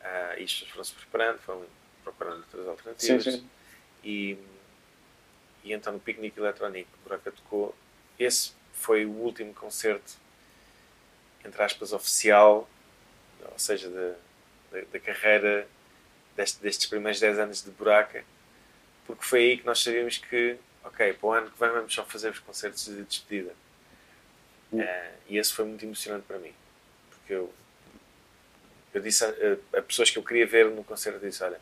As pessoas foram-se preparando, foram procurando outras alternativas. Sim, sim. E, e então no piquenique eletrónico Buraca tocou, esse foi o último concerto, entre aspas, oficial, ou seja, da, da, da carreira deste- destes primeiros 10 anos de Buraca, porque foi aí que nós sabíamos que, ok, para o ano que vem vamos só fazer os concertos de despedida. Eh, e esse foi muito emocionante para mim, porque eu, eu disse a, a- a pessoas que eu queria ver no concerto, disse, olha,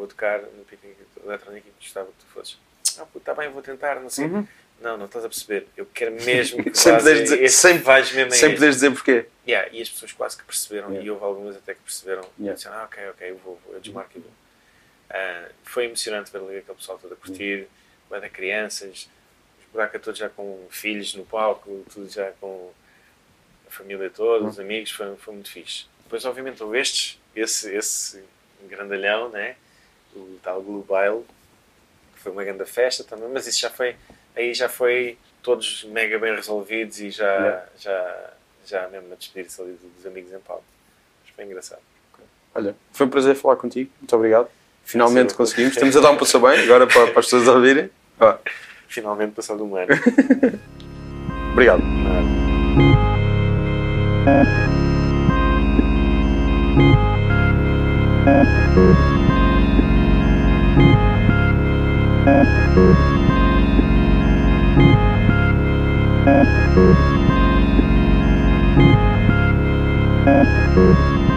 vou tocar no piquenique eletrónico e gostava que tu fosses. Ah, puto, está bem, vou tentar, não sei. Uhum. Não, não estás a perceber. Eu quero mesmo que Sem poderes dizer- este, sem- vais mesmo a Sem este. poderes dizer porquê. Yeah, e as pessoas quase que perceberam, Yeah. e houve algumas até que perceberam, Yeah. disseram, ah, ok, ok, eu vou, vou eu desmarco e vou. Ah, foi emocionante ver ali aquele pessoal todo a curtir, de crianças, os buracos todos já com filhos no palco, tudo já com a família toda, os amigos, foi, foi muito fixe. Depois, obviamente, houve estes, esse, esse grandalhão, né? o tal Blue Bail, que foi uma grande festa também, mas isso já foi, aí já foi todos mega bem resolvidos e já, já, já mesmo a despedir-se ali dos amigos em Paulo. Mas foi engraçado. Olha, foi um prazer falar contigo, muito obrigado. Finalmente Sim, conseguimos, estamos a dar um passo bem agora para, para as pessoas ouvirem. Ah. Finalmente passado um ano. obrigado. Thank you.